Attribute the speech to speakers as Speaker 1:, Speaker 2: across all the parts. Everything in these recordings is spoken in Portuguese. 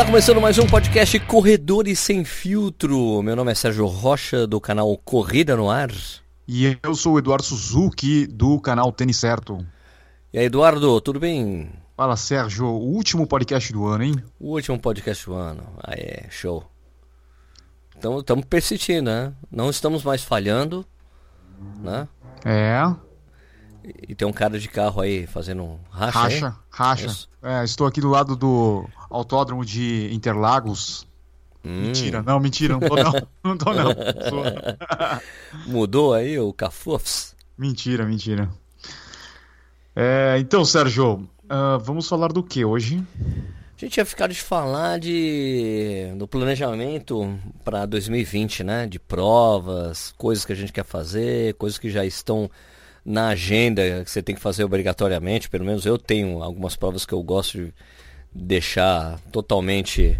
Speaker 1: Está começando mais um podcast Corredores Sem Filtro. Meu nome é Sérgio Rocha, do canal Corrida no Ar.
Speaker 2: E eu sou o Eduardo Suzuki, do canal Tênis Certo.
Speaker 1: E aí, Eduardo, tudo bem?
Speaker 2: Fala, Sérgio. O último podcast do ano, hein?
Speaker 1: O último podcast do ano. É, show. Então, estamos persistindo, né? Não estamos mais falhando, né?
Speaker 2: É.
Speaker 1: E tem um cara de carro aí fazendo um racha.
Speaker 2: Racha, racha. É, estou aqui do lado do autódromo de Interlagos.
Speaker 1: Hum.
Speaker 2: Mentira, não, mentira, não tô não. não tô não.
Speaker 1: Mudou aí o Cafufs?
Speaker 2: mentira, mentira. É, então, Sérgio, ah, vamos falar do que hoje?
Speaker 1: A gente ia ficar de falar de do planejamento para 2020, né? De provas, coisas que a gente quer fazer, coisas que já estão na agenda que você tem que fazer obrigatoriamente. Pelo menos eu tenho algumas provas que eu gosto de deixar totalmente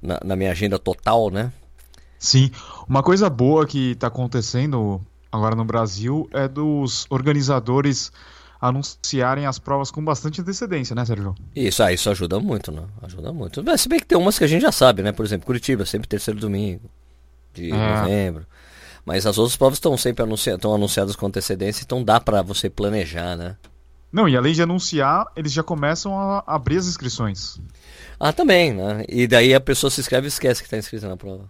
Speaker 1: na, na minha agenda total, né?
Speaker 2: Sim, uma coisa boa que está acontecendo agora no Brasil é dos organizadores anunciarem as provas com bastante antecedência, né, Sérgio?
Speaker 1: Isso, ah, isso ajuda muito, né? Ajuda muito. Mas, se bem que tem umas que a gente já sabe, né? Por exemplo, Curitiba, sempre terceiro domingo de
Speaker 2: É.
Speaker 1: novembro. Mas as outras provas estão sempre anuncia anunciadas com antecedência, então dá pra você planejar, né?
Speaker 2: Não, e além de anunciar, eles já começam a abrir as inscrições.
Speaker 1: Ah, também, né? E daí a pessoa se inscreve e esquece que tá inscrita na prova.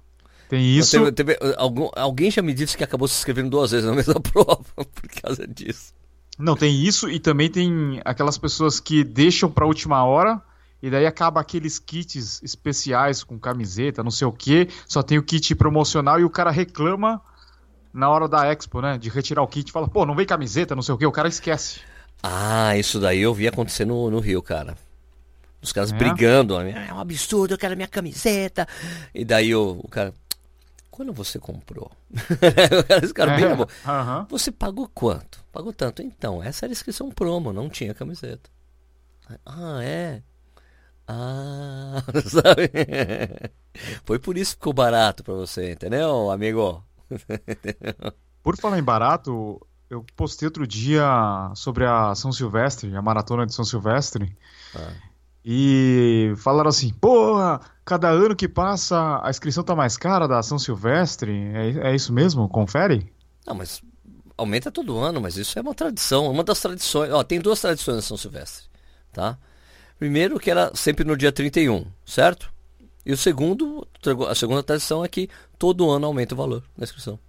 Speaker 2: Tem isso.
Speaker 1: Teve- teve- algum- alguém já me disse que acabou se inscrevendo duas vezes na mesma prova por causa disso.
Speaker 2: Não, tem isso e também tem aquelas pessoas que deixam pra última hora e daí acaba aqueles kits especiais com camiseta, não sei o que, só tem o kit promocional e o cara reclama na hora da expo, né, de retirar o kit, fala, pô, não vem camiseta, não sei o que, o cara esquece.
Speaker 1: Ah, isso daí eu vi acontecer no, no Rio, cara. Os caras
Speaker 2: É?
Speaker 1: brigando. É um absurdo, eu quero minha camiseta. E daí o, o cara. Quando você comprou? Esse cara bem
Speaker 2: É, aham.
Speaker 1: Você pagou quanto? Pagou tanto. Então, essa era a inscrição promo, não tinha camiseta. Ah, é? Ah, sabe? Foi por isso que ficou barato pra você, entendeu, amigo?
Speaker 2: Por falar em barato, eu postei outro dia sobre a São Silvestre, a maratona de São Silvestre,
Speaker 1: Ah.
Speaker 2: e falaram assim, porra, cada ano que passa a inscrição tá mais cara da São Silvestre, é, é isso mesmo? Confere?
Speaker 1: Não, mas aumenta todo ano, mas isso é uma tradição, uma das tradições. Ó, tem duas tradições na São Silvestre, tá? Primeiro que era sempre no dia 31, certo? E o segundo, a segunda tradição é que todo ano aumenta o valor da inscrição.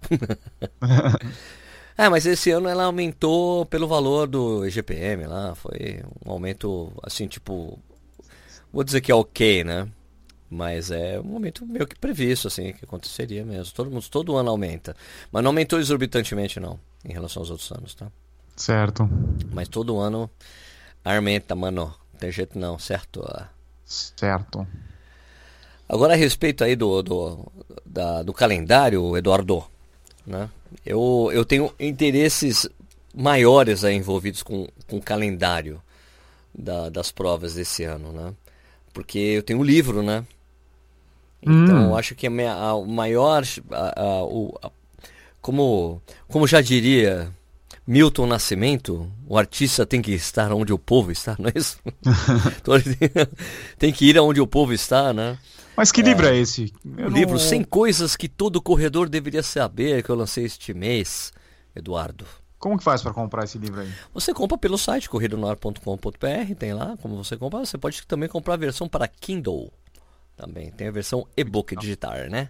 Speaker 1: é, mas esse ano ela aumentou pelo valor do EGPM lá, foi um aumento assim, tipo, vou dizer que é ok, né? Mas é um aumento meio que previsto, assim, que aconteceria mesmo. Todo, mundo, todo ano aumenta. Mas não aumentou exorbitantemente, não, em relação aos outros anos, tá?
Speaker 2: Certo,
Speaker 1: Mas todo ano aumenta, mano. Não tem jeito não, certo?
Speaker 2: Certo.
Speaker 1: Agora a respeito aí do, do, da- do calendário, Eduardo, né? Eu, eu tenho interesses maiores aí envolvidos com, com o calendário da- das provas desse ano, né? Porque eu tenho um livro, né? Então
Speaker 2: Hum.
Speaker 1: eu acho que a, minha- a- o maior, a- a- o- a- como, como já diria Milton Nascimento, o artista tem que estar onde o povo está, não é isso? Tem que ir aonde o povo está, né?
Speaker 2: Mas que livro é esse? Eu não-
Speaker 1: livro 100 coisas que todo corredor deveria saber, que eu lancei este mês, Eduardo.
Speaker 2: Como que faz pra comprar esse livro aí?
Speaker 1: Você compra pelo site corridonoar.com.br, tem lá como você compra. Você pode também comprar a versão para Kindle. Também tem a versão e-book digital, né?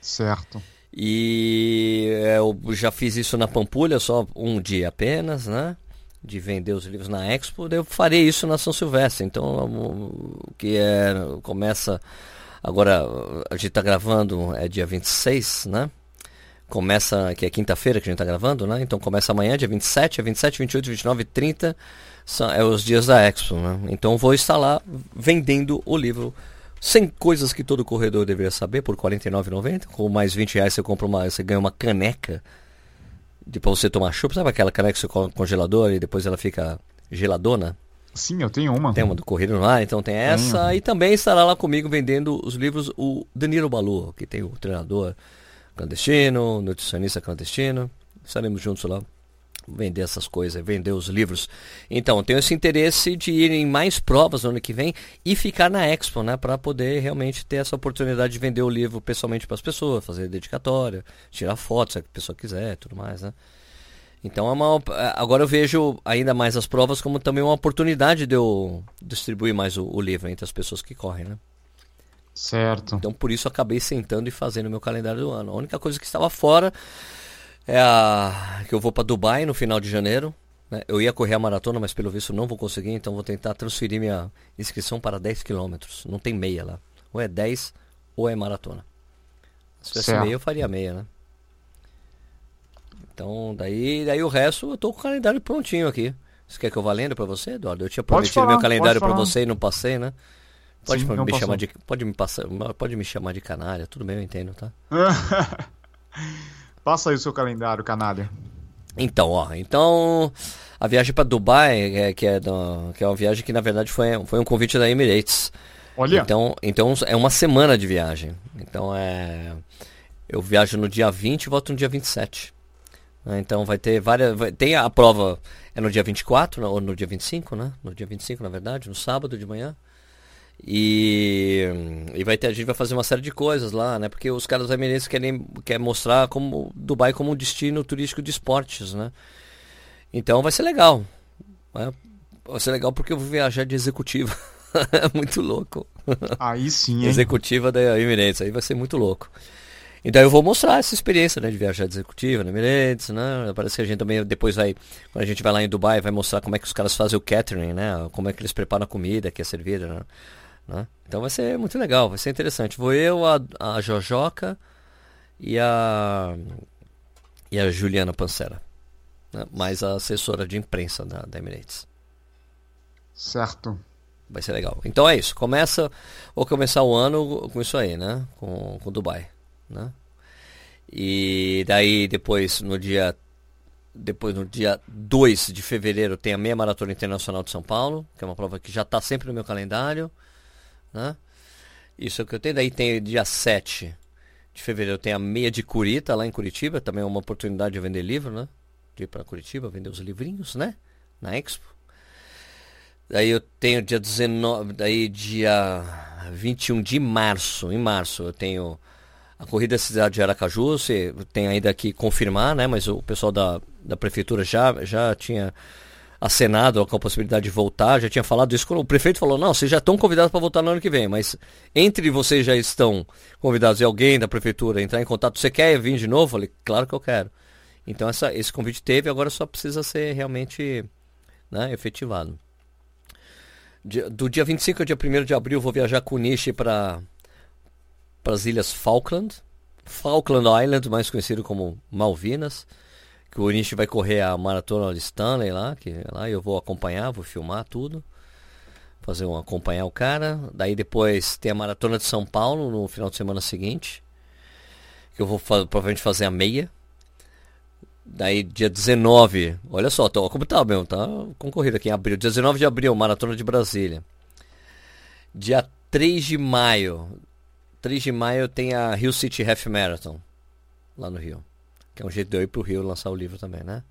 Speaker 2: Certo.
Speaker 1: E é, eu já fiz isso na Pampulha, só um dia apenas, né? De vender os livros na Expo, eu farei isso na São Silvestre. Então, o que é. Começa. Agora, a gente tá gravando, é dia 26, né? Começa, que é quinta-feira que a gente tá gravando, né? Então começa amanhã, dia 27, é 27, 28, 29 e 30 são, é os dias da Expo, né? Então vou estar lá vendendo o livro 100 coisas que todo corredor deveria saber por R$ 49,90. Com mais 20 reais você compra uma, você ganha uma caneca de pra você tomar chupa. Sabe aquela caneca que você coloca no congelador e depois ela fica geladona?
Speaker 2: Sim, eu tenho uma.
Speaker 1: Tem uma do Correio no Ar, então tem essa. E também estará lá comigo vendendo os livros o Danilo Balu, que tem o treinador clandestino, nutricionista clandestino. Estaremos juntos lá vender essas coisas, vender os livros. Então, tenho esse interesse de ir em mais provas no ano que vem e ficar na Expo, né, para poder realmente ter essa oportunidade de vender o livro pessoalmente para as pessoas, fazer dedicatória, tirar fotos se a pessoa quiser, tudo mais, né? Então é uma, agora eu vejo ainda mais as provas como também uma oportunidade de eu distribuir mais o, o livro entre as pessoas que correm, né?
Speaker 2: Certo.
Speaker 1: Então por isso acabei sentando e fazendo o meu calendário do ano. A única coisa que estava fora é a que eu vou para Dubai no final de janeiro. Né? Eu ia correr a maratona, mas pelo visto não vou conseguir, então vou tentar transferir minha inscrição para 10 quilômetros. Não tem meia lá. Ou é 10 ou é maratona. Se fosse meia, eu faria meia, né? Então, daí, daí o resto eu tô com o calendário prontinho aqui. Você quer que eu vá lendo para você, Eduardo? Eu tinha prometido falar, meu calendário para você e não passei, né? Pode Sim, me chamar de pode me passar, pode me chamar de canalha, tudo bem, eu entendo, tá?
Speaker 2: Passa aí o seu calendário, canalha.
Speaker 1: Então, ó, então a viagem para Dubai, é, que, é do, que é uma viagem que na verdade foi, foi um convite da Emirates.
Speaker 2: Olha.
Speaker 1: Então, então é uma semana de viagem. Então é eu viajo no dia 20 e volto no dia 27. Né? Então vai ter várias. Vai, tem a prova é no dia 24, ou no dia 25, né? No dia 25, na verdade, no sábado de manhã. E, e vai ter, a gente vai fazer uma série de coisas lá, né? Porque os caras emirates querem, querem mostrar como Dubai como um destino turístico de esportes, né? Então vai ser legal. Né? Vai ser legal porque eu vou viajar de executiva. é muito louco.
Speaker 2: Aí sim, hein?
Speaker 1: Executiva da Emirates, aí vai ser muito louco. Então eu vou mostrar essa experiência né, de viajar de executiva na Emirates, né? Parece que a gente também depois vai, quando a gente vai lá em Dubai, vai mostrar como é que os caras fazem o catering, né? Como é que eles preparam a comida que é servida, né? Né? Então vai ser muito legal, vai ser interessante. Vou eu, a, a Jojoca e a, e a Juliana Pancera. Né? Mais a assessora de imprensa da, da Emirates.
Speaker 2: Certo.
Speaker 1: Vai ser legal. Então é isso. Começa, vou começar o ano com isso aí, né? Com, com Dubai. Né? E daí depois no dia depois no dia 2 de fevereiro tem a meia maratona internacional de São Paulo, que é uma prova que já está sempre no meu calendário. Né? Isso é o que eu tenho. Daí tem dia 7 de fevereiro tem a meia de Curita lá em Curitiba, também é uma oportunidade de vender livro, né? De ir para Curitiba, vender os livrinhos, né? Na Expo. Daí eu tenho dia 19, daí dia 21 de março, em março eu tenho a corrida da cidade de Aracaju, você tem ainda que confirmar, né? Mas o pessoal da, da prefeitura já, já tinha acenado com a possibilidade de voltar, já tinha falado isso o prefeito falou, não, vocês já estão convidados para voltar no ano que vem, mas entre vocês já estão convidados e alguém da prefeitura entrar em contato, você quer vir de novo? Eu falei, claro que eu quero. Então essa, esse convite teve, agora só precisa ser realmente né, efetivado. Do dia 25 ao dia 1 de abril vou viajar com o Nishi para as ilhas Falkland, Falkland Island, mais conhecido como Malvinas que o Nishi vai correr a maratona de Stanley lá, que lá eu vou acompanhar, vou filmar tudo. Fazer um acompanhar o cara. Daí depois tem a maratona de São Paulo no final de semana seguinte. Que eu vou provavelmente fazer a meia. Daí dia 19, olha só, tô, como tá meu, tá concorrido aqui em abril. 19 de abril, maratona de Brasília. Dia 3 de maio. 3 de maio tem a Rio City Half Marathon. Lá no Rio. Que é um jeito de eu ir pro Rio lançar o livro também, né?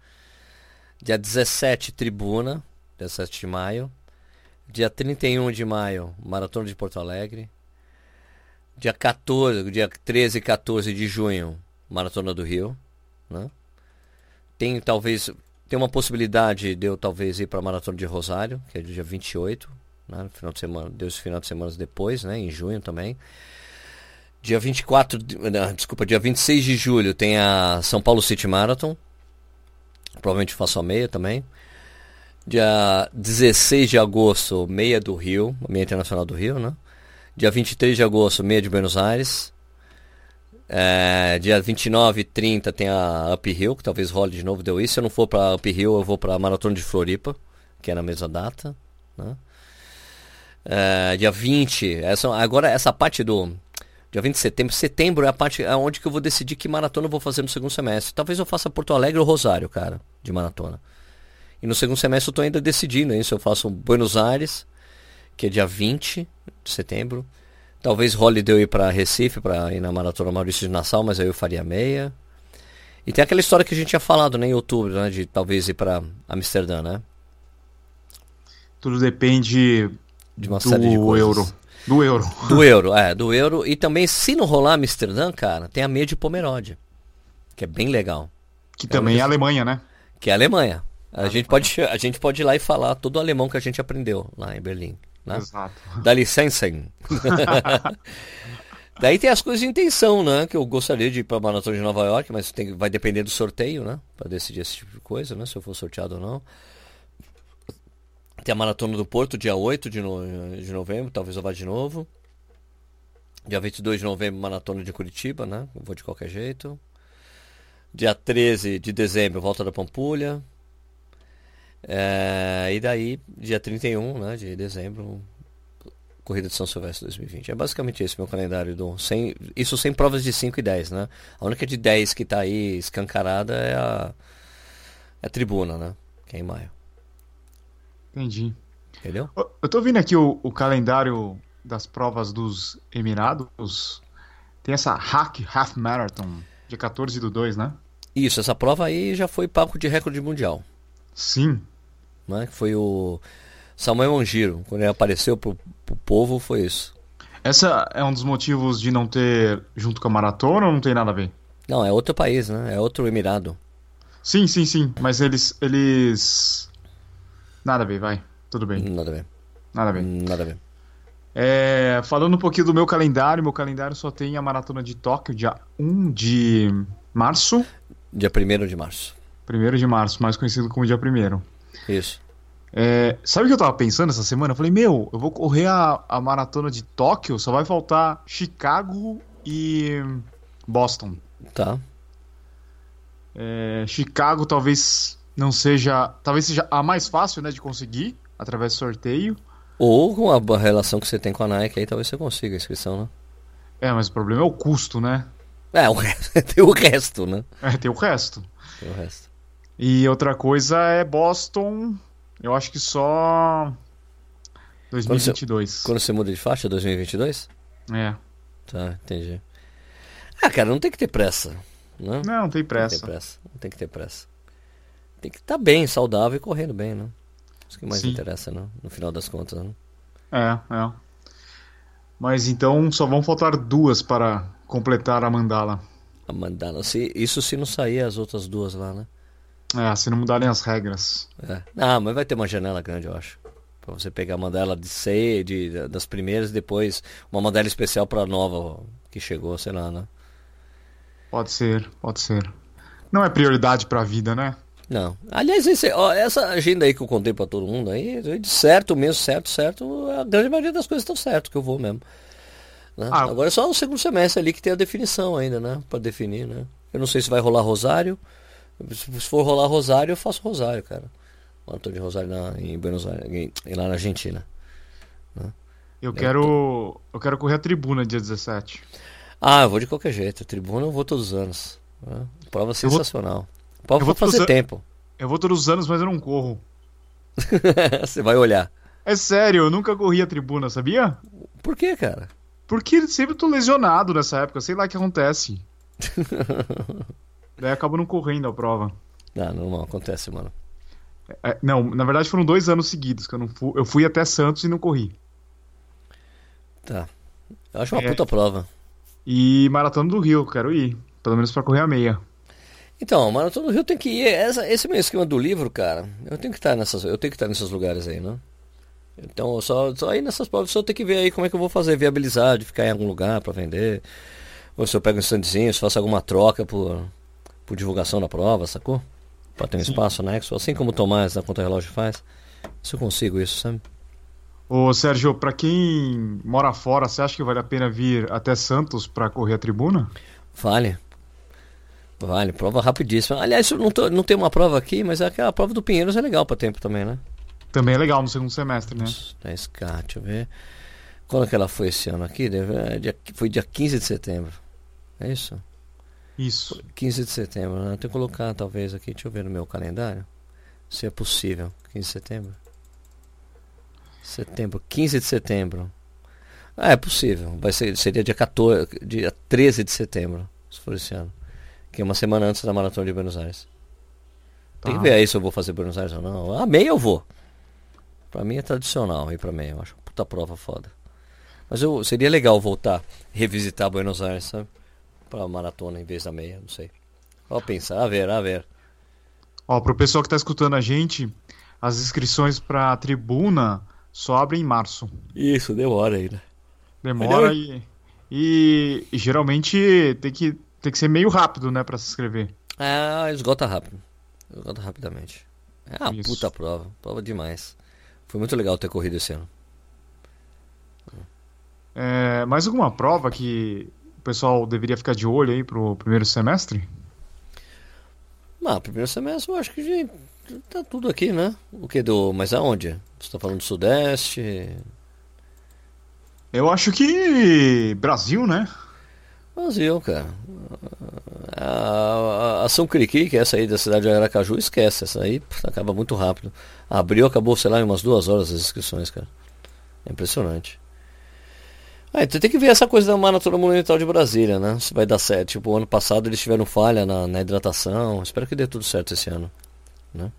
Speaker 1: Dia 17, Tribuna, 17 de maio. Dia 31 de maio, Maratona de Porto Alegre. Dia 14, dia 13 e 14 de junho, Maratona do Rio, né? Tem talvez tem uma possibilidade de eu talvez ir para a Maratona de Rosário, que é dia 28, né? Final de semana, Deus final de semana depois, né, em junho também. Dia 24, não, desculpa, dia 26 de julho tem a São Paulo City Marathon. Provavelmente faço a meia também. Dia 16 de agosto, meia do Rio, meia internacional do Rio, né? Dia 23 de agosto, meia de Buenos Aires. É, dia 29 e 30 tem a Up Hill, que talvez role de novo deu isso. Se eu não for para Up Hill, eu vou para Maratona de Floripa, que é na mesma data. Né? É, dia 20, essa, agora essa parte do Dia 20 de setembro. Setembro é a parte é onde que eu vou decidir que maratona eu vou fazer no segundo semestre. Talvez eu faça Porto Alegre ou Rosário, cara, de maratona. E no segundo semestre eu tô ainda decidindo isso. Eu faço Buenos Aires, que é dia 20 de setembro. Talvez eu ir para Recife, para ir na Maratona Maurício de Nassau, mas aí eu faria meia. E tem aquela história que a gente tinha falado né, em outubro, né? De talvez ir para Amsterdã, né?
Speaker 2: Tudo depende
Speaker 1: de uma
Speaker 2: do
Speaker 1: série de coisas.
Speaker 2: euro. Do euro.
Speaker 1: Do euro, é, do euro. E também, se não rolar Amsterdã, cara, tem a meia de Pomerode. Que é bem legal.
Speaker 2: Que também é Alemanha, né?
Speaker 1: Que é a Alemanha. A, gente pode, a gente pode ir lá e falar todo o alemão que a gente aprendeu lá em Berlim. Né?
Speaker 2: Exato.
Speaker 1: Dá licença. Daí tem as coisas de intenção, né? Que eu gostaria de ir para a Maratona de Nova York, mas tem, vai depender do sorteio, né? Para decidir esse tipo de coisa, né? Se eu for sorteado ou não. Tem a Maratona do Porto, dia 8 de, no... de novembro, talvez eu vá de novo. Dia 22 de novembro, Maratona de Curitiba, né? Eu vou de qualquer jeito. Dia 13 de dezembro, volta da Pampulha. É... E daí, dia 31 né, de dezembro, Corrida de São Silvestre 2020. É basicamente esse meu calendário do sem, isso sem provas de 5 e 10, né? A única de 10 que está aí escancarada é a, é a tribuna, né? Que é em maio.
Speaker 2: Entendi.
Speaker 1: Entendeu?
Speaker 2: Eu tô vendo aqui o, o calendário das provas dos Emirados. Tem essa Hack Half Marathon, dia 14 do 2, né?
Speaker 1: Isso, essa prova aí já foi papo de recorde mundial.
Speaker 2: Sim.
Speaker 1: Né? Foi o Samuel Mongiro, quando ele apareceu pro, pro povo, foi isso.
Speaker 2: Essa é um dos motivos de não ter junto com a maratona ou não tem nada a ver?
Speaker 1: Não, é outro país, né? É outro emirado.
Speaker 2: Sim, sim, sim. Mas eles. eles. Nada a ver, vai. Tudo bem.
Speaker 1: Nada a ver.
Speaker 2: Nada a ver.
Speaker 1: Nada a ver.
Speaker 2: É, falando um pouquinho do meu calendário, meu calendário só tem a maratona de Tóquio, dia 1 de março.
Speaker 1: Dia 1 de março.
Speaker 2: 1 de março, mais conhecido como dia 1
Speaker 1: Isso.
Speaker 2: É, sabe o que eu tava pensando essa semana? Eu falei, meu, eu vou correr a, a maratona de Tóquio, só vai faltar Chicago e Boston.
Speaker 1: Tá.
Speaker 2: É, Chicago talvez não seja. Talvez seja a mais fácil, né, de conseguir, através do sorteio.
Speaker 1: Ou com a relação que você tem com a Nike aí, talvez você consiga a inscrição, né?
Speaker 2: É, mas o problema é o custo, né?
Speaker 1: É, o resto, tem o resto, né?
Speaker 2: É, tem o resto.
Speaker 1: Tem o resto.
Speaker 2: E outra coisa é Boston, eu acho que só 2022.
Speaker 1: Quando você, quando você muda de faixa, 2022?
Speaker 2: É.
Speaker 1: Tá, entendi. Ah, cara, não tem que ter pressa. Né?
Speaker 2: Não, não tem pressa.
Speaker 1: Não tem pressa. Não tem que ter pressa. Tem que estar tá bem, saudável e correndo bem, né? Isso que mais
Speaker 2: Sim.
Speaker 1: interessa, né? No final das contas, né?
Speaker 2: É, é. Mas então só vão faltar duas para completar a mandala.
Speaker 1: A mandala. Se, isso se não sair as outras duas lá, né?
Speaker 2: É, se não mudarem as regras.
Speaker 1: É. Ah, mas vai ter uma janela grande, eu acho. Pra você pegar a mandala de C, de, das primeiras, depois uma mandala especial pra nova que chegou, sei lá, né?
Speaker 2: Pode ser, pode ser. Não é prioridade pra vida, né?
Speaker 1: Não. Aliás, esse, ó, essa agenda aí que eu contei pra todo mundo aí, de certo mesmo, certo, certo, a grande maioria das coisas estão certo que eu vou mesmo. Né?
Speaker 2: Ah.
Speaker 1: Agora é só o segundo semestre ali que tem a definição ainda, né? Pra definir, né? Eu não sei se vai rolar Rosário. Se for rolar Rosário, eu faço Rosário, cara. Maratona de Rosário na, em Buenos Aires, em, lá na Argentina.
Speaker 2: Eu quero. Eu quero correr a tribuna dia 17.
Speaker 1: Ah, eu vou de qualquer jeito. A tribuna eu vou todos os anos. né? Prova
Speaker 2: vou-
Speaker 1: sensacional. Prova
Speaker 2: eu vou
Speaker 1: fazer
Speaker 2: todos-
Speaker 1: tempo.
Speaker 2: Eu vou todos os anos, mas eu não corro.
Speaker 1: Você vai olhar.
Speaker 2: É sério, eu nunca corri a tribuna, sabia?
Speaker 1: Por que, cara?
Speaker 2: Porque sempre tô lesionado nessa época, sei lá o que acontece. Daí acabo não correndo a prova.
Speaker 1: Não, não, não acontece, mano.
Speaker 2: É, não, na verdade foram dois anos seguidos que eu não fui. Eu fui até Santos e não corri.
Speaker 1: Tá. Eu acho uma
Speaker 2: É.
Speaker 1: puta prova.
Speaker 2: E Maratona do Rio, quero ir. Pelo menos pra correr a meia.
Speaker 1: Então, Maratona do Rio tem que ir. Essa, esse meu esquema do livro, cara, eu tenho que estar nessas, eu tenho que estar nesses lugares aí, né? Então, só, só aí nessas provas, só tem que ver aí como é que eu vou fazer, viabilizar, de ficar em algum lugar pra vender. Ou se eu pego um standzinho, se faço alguma troca por, por divulgação da prova, sacou? Pra ter um
Speaker 2: Sim.
Speaker 1: espaço anexo, assim como o Tomás na Conta Relógio faz. Se eu consigo isso, sabe?
Speaker 2: Ô Sérgio, pra quem mora fora, você acha que vale a pena vir até Santos pra correr a tribuna?
Speaker 1: Vale. Vale, prova rapidíssima. Aliás, eu não, tô- não tem uma prova aqui, mas aquela prova do Pinheiros é legal pra tempo também, né?
Speaker 2: Também é legal no segundo semestre, né?
Speaker 1: 10K, deixa eu ver. Quando que ela foi esse ano aqui? Deve- é foi dia 15 de setembro. É isso?
Speaker 2: Isso.
Speaker 1: 15 de setembro, né? Tenho que colocar talvez aqui, deixa eu ver no meu calendário. Se é possível. 15 de setembro. Setembro, 15 de setembro. Ah, é possível. Vai ser, seria dia 14, dia 13 de setembro, se for esse ano. Que é uma semana antes da maratona de Buenos Aires. Tem
Speaker 2: Tá.
Speaker 1: que ver aí se eu vou fazer Buenos Aires ou não. A meia eu vou. Pra mim é tradicional ir pra meia. Eu acho puta prova foda. Mas eu, seria legal voltar, revisitar Buenos Aires, sabe? Pra maratona em vez da meia, não sei. Vou pensar, a ver, a ver.
Speaker 2: Ó, pro pessoal que tá escutando a gente, as inscrições pra tribuna só abrem em março.
Speaker 1: Isso, deu hora ainda.
Speaker 2: Demora e, e, e geralmente tem que, tem que ser meio rápido, né, pra se inscrever.
Speaker 1: Ah, esgota rápido. Esgota rapidamente. É uma
Speaker 2: Isso.
Speaker 1: puta prova. Prova demais. Foi muito legal ter corrido esse ano.
Speaker 2: É, mais alguma prova que o pessoal deveria ficar de olho aí pro primeiro semestre?
Speaker 1: Ah, primeiro semestre eu acho que já tá tudo aqui, né? O que do. Mas aonde? Você tá falando do Sudeste?
Speaker 2: Eu acho que Brasil, né?
Speaker 1: Brasil, cara. A, São Criqui, que é essa aí da cidade de Aracaju, esquece. Essa aí acaba muito rápido. Abriu, acabou, sei lá, em umas duas horas as inscrições, cara. É impressionante. Ah, então tem que ver essa coisa da Maratona Monumental de Brasília, né? Se vai dar certo. Tipo, ano passado eles tiveram falha na, na hidratação. Espero que dê tudo certo esse ano. Né?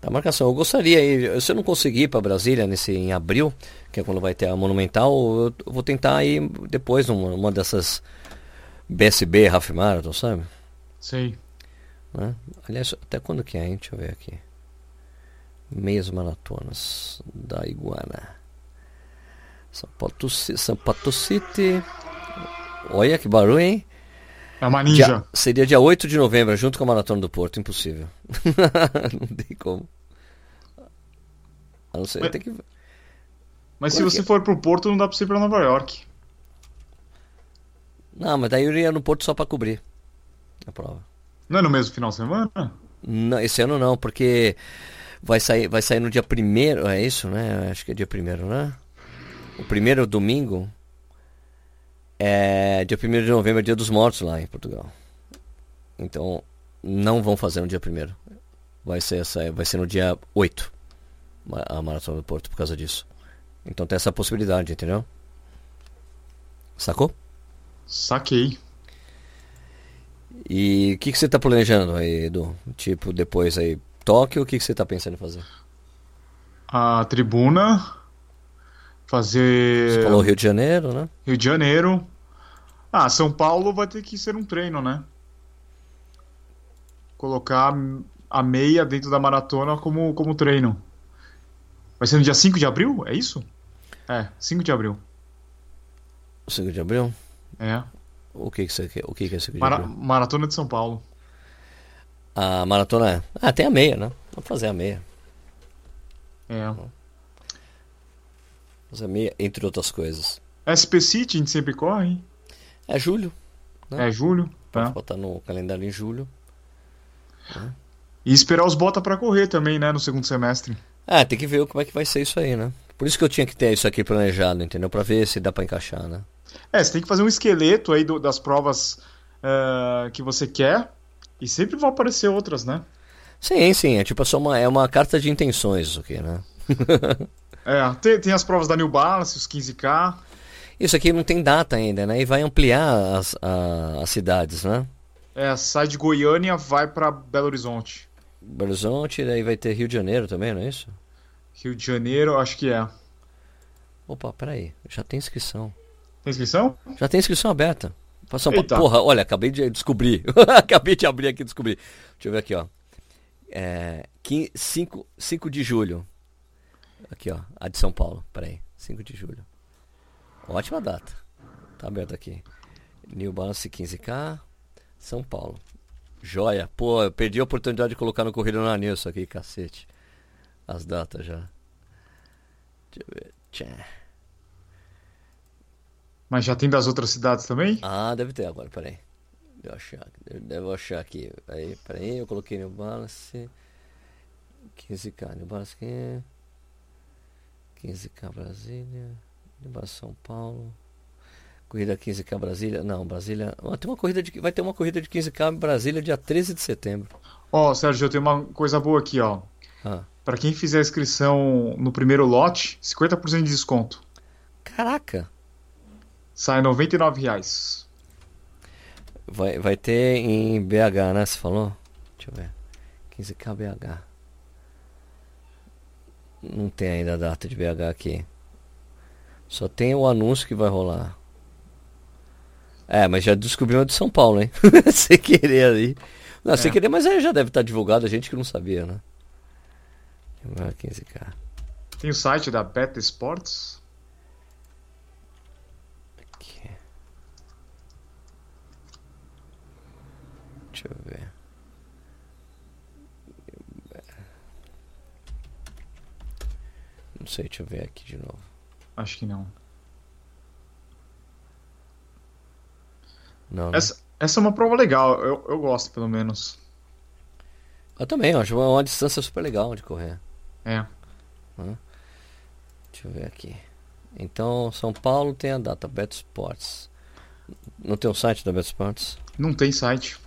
Speaker 1: Da marcação. Eu gostaria, se eu não conseguir ir para Brasília nesse, em abril, que é quando vai ter a Monumental, eu, eu vou tentar ir depois numa uma dessas BSB Half Marathon, sabe?
Speaker 2: Sei.
Speaker 1: Né? Aliás, até quando que é, hein? Deixa eu ver aqui. Meias maratonas da Iguana. São Paulo City. Olha que barulho, hein?
Speaker 2: É uma ninja.
Speaker 1: Dia- seria dia 8 de novembro, junto com a Maratona do Porto. Impossível. não tem como. A não ser,
Speaker 2: Mas-
Speaker 1: tem que...
Speaker 2: Mas se
Speaker 1: que
Speaker 2: você
Speaker 1: é?
Speaker 2: for pro Porto, não dá pra você ir pra Nova York.
Speaker 1: Não, mas daí eu iria no Porto só pra cobrir a prova.
Speaker 2: Não é no mesmo final de semana?
Speaker 1: Não, esse ano não, porque vai sair, vai sair no dia primeiro, é isso, né? Acho que é dia primeiro, né? O primeiro domingo é dia primeiro de novembro, é dia dos mortos lá em Portugal. Então, não vão fazer no dia primeiro. Vai ser essa, vai ser no dia 8 ma- a maratona do Porto por causa disso. Então tem essa possibilidade, entendeu? Sacou?
Speaker 2: Saquei.
Speaker 1: E o que, que você tá planejando aí, Edu? Tipo, depois aí, Tóquio, o que, que você tá pensando em fazer?
Speaker 2: A tribuna. Fazer.
Speaker 1: Você falou Rio de Janeiro, né?
Speaker 2: Rio de Janeiro. Ah, São Paulo vai ter que ser um treino, né? Colocar a meia dentro da maratona como, como treino. Vai ser no dia 5 de abril? É isso? É, 5 de abril.
Speaker 1: 5 de abril?
Speaker 2: É.
Speaker 1: O que, que você? O que, que é 5 de
Speaker 2: Mara- maratona de São Paulo.
Speaker 1: A maratona é. Ah, tem a meia, né? Vamos fazer a meia.
Speaker 2: É.
Speaker 1: Fazer a meia, entre outras coisas.
Speaker 2: SP City a gente sempre corre.
Speaker 1: É julho. Né?
Speaker 2: É julho.
Speaker 1: Pode
Speaker 2: Tá?
Speaker 1: botar no calendário em julho.
Speaker 2: E esperar os bota pra correr também, né? No segundo semestre.
Speaker 1: Ah, tem que ver como é que vai ser isso aí, né? Por isso que eu tinha que ter isso aqui planejado, entendeu? Pra ver se dá pra encaixar, né?
Speaker 2: É, você tem que fazer um esqueleto aí do- das provas eh, que você quer. E sempre vão aparecer outras, né?
Speaker 1: Sim, sim. É tipo só uma, é uma carta de intenções isso aqui, né?
Speaker 2: É, tem, tem as provas da New Balance, os 15K.
Speaker 1: Isso aqui não tem data ainda, né? E vai ampliar as, a- as cidades, né?
Speaker 2: É, sai de Goiânia, vai pra Belo Horizonte.
Speaker 1: Belo Horizonte, daí vai ter Rio de Janeiro também, não é isso?
Speaker 2: Rio de Janeiro, acho que é.
Speaker 1: Opa, peraí. Já tem inscrição.
Speaker 2: Tem inscrição?
Speaker 1: Já tem inscrição aberta. Paulo.
Speaker 2: Eita.
Speaker 1: Porra, olha, acabei de descobrir. acabei de abrir aqui e descobrir. Deixa eu ver aqui, ó. É, 5, 5 de julho. Aqui, ó. A de São Paulo. Peraí. 5 de julho. Ótima data. Tá aberto aqui. New Balance 15K. São Paulo. Joia. Pô, eu perdi a oportunidade de colocar no Corrida na News aqui, cacete. As datas já. Deixa eu ver.
Speaker 2: Mas já tem das outras cidades também?
Speaker 1: Ah, deve ter agora, peraí. Eu achar, devo achar aqui. Aí, peraí, eu coloquei New Balance. 15k, New Balance aqui. 15k Brasília. New Balance São Paulo. Corrida 15k Brasília. Não, Brasília. Ó, tem uma corrida de, vai ter uma corrida de 15k em Brasília dia 13 de setembro.
Speaker 2: Ó, Sérgio, eu tenho uma coisa boa aqui, ó.
Speaker 1: Ah,
Speaker 2: Pra quem fizer a inscrição no primeiro lote, 50% de desconto.
Speaker 1: caraca!
Speaker 2: Sai 99 reais.
Speaker 1: Vai, vai ter em BH, né? Você falou? Deixa eu ver. 15K BH. Não tem ainda a data de BH aqui. Só tem o anúncio que vai rolar. É, mas já descobriu de São Paulo, hein? sem querer ali. Não, é. sem querer, mas aí já deve estar divulgado, a gente que não sabia, né? 15K.
Speaker 2: Tem o site da Beta Sports.
Speaker 1: Deixa eu ver. Não sei, deixa eu ver aqui de novo.
Speaker 2: Acho que não.
Speaker 1: Não, né?
Speaker 2: essa, essa é uma prova legal, eu, eu gosto pelo menos.
Speaker 1: Eu também, eu acho uma, uma distância super legal de correr.
Speaker 2: É.
Speaker 1: Deixa eu ver aqui. Então, São Paulo tem a data, Bet Sports. Não tem o um site da Bet Sports?
Speaker 2: Não tem site.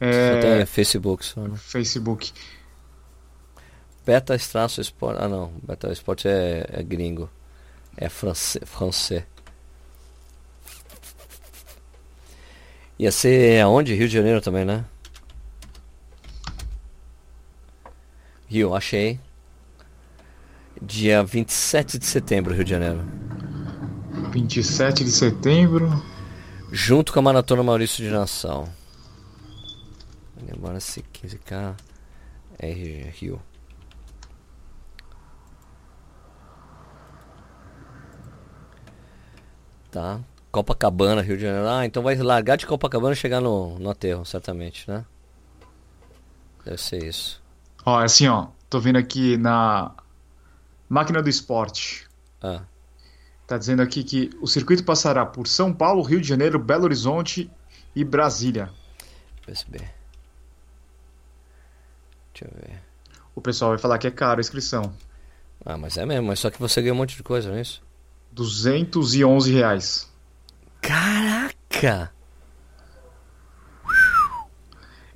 Speaker 1: É... Tem Facebook só, né?
Speaker 2: Facebook.
Speaker 1: Beta Straço Sport. Ah, não. Beta Sport é, é gringo. É francês. francês. Ia ser aonde? Rio de Janeiro também, né? Rio, achei. Dia 27 de setembro, Rio de Janeiro.
Speaker 2: 27 de setembro.
Speaker 1: Junto com a Maratona Maurício de Nação. Lembra-se 15K. R Rio. Tá. Copacabana, Rio de Janeiro. Ah, então vai largar de Copacabana e chegar no, no aterro, certamente, né? Deve ser isso.
Speaker 2: Ó, é assim, ó. Tô vendo aqui na máquina do esporte.
Speaker 1: Ah.
Speaker 2: Tá dizendo aqui que o circuito passará por São Paulo, Rio de Janeiro, Belo Horizonte e Brasília.
Speaker 1: PSB. Deixa eu ver.
Speaker 2: O pessoal vai falar que é caro a inscrição.
Speaker 1: Ah, mas é mesmo, mas só que você ganha um monte de coisa, não é isso?
Speaker 2: 211 reais.
Speaker 1: Caraca!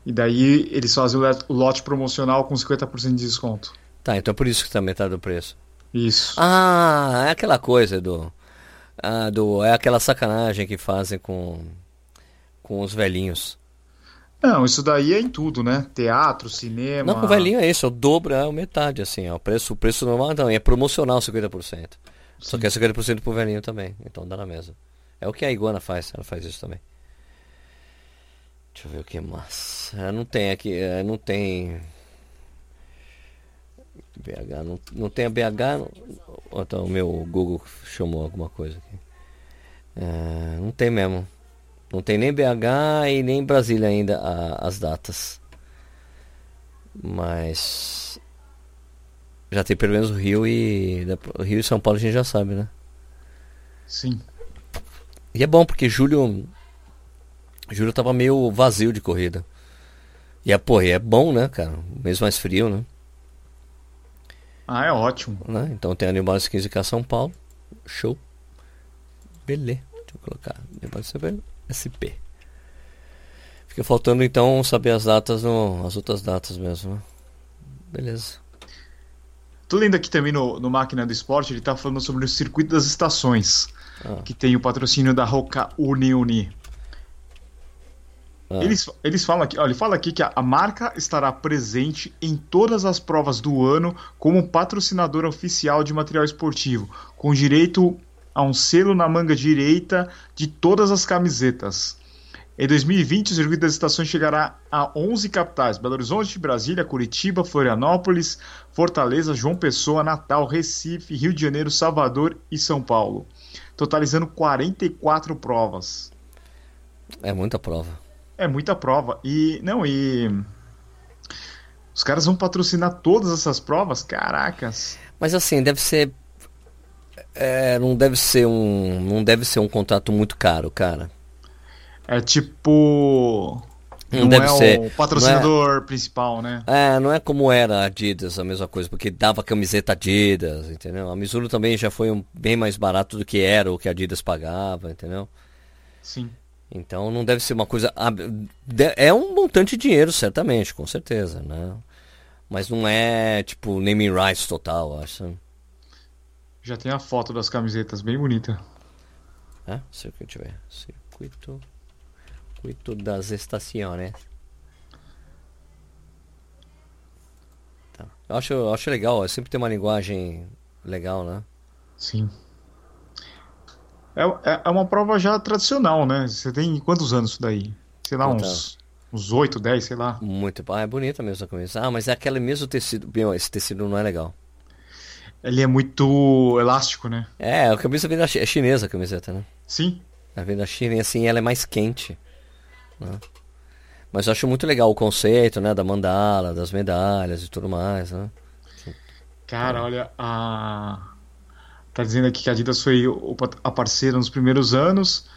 Speaker 2: E daí eles fazem o lote promocional com 50% de desconto.
Speaker 1: Tá, então é por isso que tá metade do preço.
Speaker 2: Isso.
Speaker 1: Ah, é aquela coisa do. Ah, do é aquela sacanagem que fazem com, com os velhinhos.
Speaker 2: Não, isso daí é em tudo, né? Teatro, cinema.
Speaker 1: Não, com o velhinho é isso, é o dobro, é a metade, assim. Ó. O, preço, o preço normal não, é promocional 50%. Sim. Só que é 50% pro velhinho também, então dá na mesa. É o que a Iguana faz, ela faz isso também. Deixa eu ver o que mais. É, não tem aqui, é, não tem. BH, não, não tem a BH. Então o meu Google chamou alguma coisa aqui. É, não tem mesmo. Não tem nem BH e nem Brasília ainda a, as datas. Mas. Já tem pelo menos o Rio e. Rio e São Paulo a gente já sabe, né?
Speaker 2: Sim.
Speaker 1: E é bom porque julho. Julho tava meio vazio de corrida. E é, porra, é bom, né, cara? Mês mais frio, né?
Speaker 2: Ah, é ótimo.
Speaker 1: Né? Então tem Animal 15K São Paulo. Show. Beleza. Deixa eu colocar. Você vê SP. Fica faltando então saber as datas, no, as outras datas mesmo, né? Beleza.
Speaker 2: Tô lendo aqui também no, no Máquina do Esporte, ele tá falando sobre o circuito das estações ah. que tem o patrocínio da Roca Uniuni. Ah. Eles, eles falam aqui, ó, ele fala aqui que a, a, marca estará presente em todas as provas do ano como patrocinadora oficial de material esportivo, com direito a um selo na manga direita de todas as camisetas. Em 2020, o circuito das estações chegará a 11 capitais: Belo Horizonte, Brasília, Curitiba, Florianópolis, Fortaleza, João Pessoa, Natal, Recife, Rio de Janeiro, Salvador e São Paulo totalizando 44 provas.
Speaker 1: É muita prova.
Speaker 2: É muita prova. E, não, e. Os caras vão patrocinar todas essas provas? Caracas.
Speaker 1: Mas assim, deve ser. É, não deve ser um. Não deve ser um contrato muito caro, cara.
Speaker 2: É tipo. Não, não deve é ser. o patrocinador é, principal, né?
Speaker 1: É, não é como era a Adidas, a mesma coisa, porque dava camiseta Adidas, entendeu? A Mizuno também já foi um, bem mais barato do que era o que a Adidas pagava, entendeu?
Speaker 2: Sim.
Speaker 1: Então não deve ser uma coisa. É um montante de dinheiro, certamente, com certeza, né? Mas não é tipo naming rights total, acho.
Speaker 2: Já tem a foto das camisetas, bem bonita.
Speaker 1: Deixa eu ver. Circuito. Circuito das estações. Tá. Eu acho, eu acho legal, sempre tem uma linguagem legal, né?
Speaker 2: Sim. É, é, é uma prova já tradicional, né? Você tem quantos anos isso daí? Sei lá,
Speaker 1: Então.
Speaker 2: uns, uns 8, 10, sei lá.
Speaker 1: Muito. Ah, é bonita mesmo a camisa. Ah, mas é aquele mesmo tecido. Meu, esse tecido não é legal.
Speaker 2: Ele é muito elástico, né?
Speaker 1: É, a camisa vem da Chi- é chinesa a camiseta, né?
Speaker 2: Sim.
Speaker 1: Ela vem da China e assim ela é mais quente. né? Mas eu acho muito legal o conceito, né? Da mandala, das medalhas e tudo mais, né?
Speaker 2: Cara, olha, a... tá dizendo aqui que a Adidas foi a parceira nos primeiros anos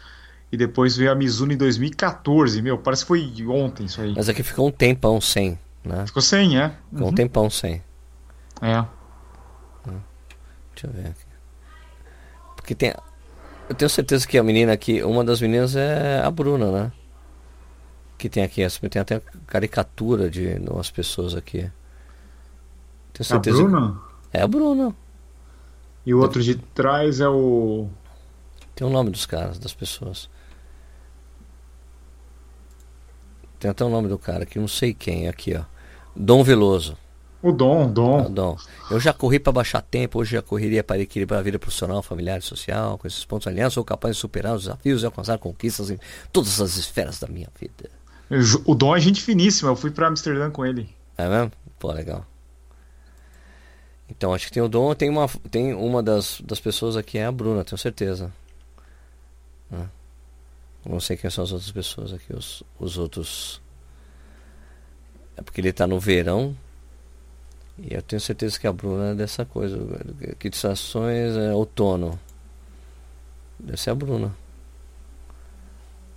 Speaker 2: e depois veio a Mizuno em 2014. Meu, parece que foi ontem isso aí.
Speaker 1: Mas aqui ficou um tempão sem, né?
Speaker 2: Ficou sem, é?
Speaker 1: Ficou um
Speaker 2: Uhum.
Speaker 1: tempão sem.
Speaker 2: É.
Speaker 1: Deixa eu ver aqui. Porque tem. Eu tenho certeza que a menina aqui, uma das meninas é a Bruna, né? Que tem aqui, tem até caricatura de umas pessoas aqui. Tenho
Speaker 2: A
Speaker 1: certeza.
Speaker 2: Bruna?
Speaker 1: É a Bruna.
Speaker 2: E o outro de trás é o.
Speaker 1: Tem o nome dos caras, das pessoas. Tem até o nome do cara aqui, não sei quem, aqui ó. Dom Veloso.
Speaker 2: O Dom,
Speaker 1: o
Speaker 2: Dom.
Speaker 1: Dom. Eu já corri para baixar tempo, hoje já correria para equilibrar a vida profissional, familiar e social. Com esses pontos aliados, sou capaz de superar os desafios e alcançar conquistas em todas as esferas da minha vida.
Speaker 2: O Dom é gente finíssima, eu fui pra Amsterdã com ele.
Speaker 1: É mesmo? Pô, legal. Então, acho que tem o Dom, tem uma, tem uma das, das pessoas aqui, é a Bruna, tenho certeza. Né? Não sei quem são as outras pessoas aqui, os, os outros. É porque ele tá no verão. E eu tenho certeza que a Bruna é dessa coisa. Que estações é outono. Deve ser a Bruna.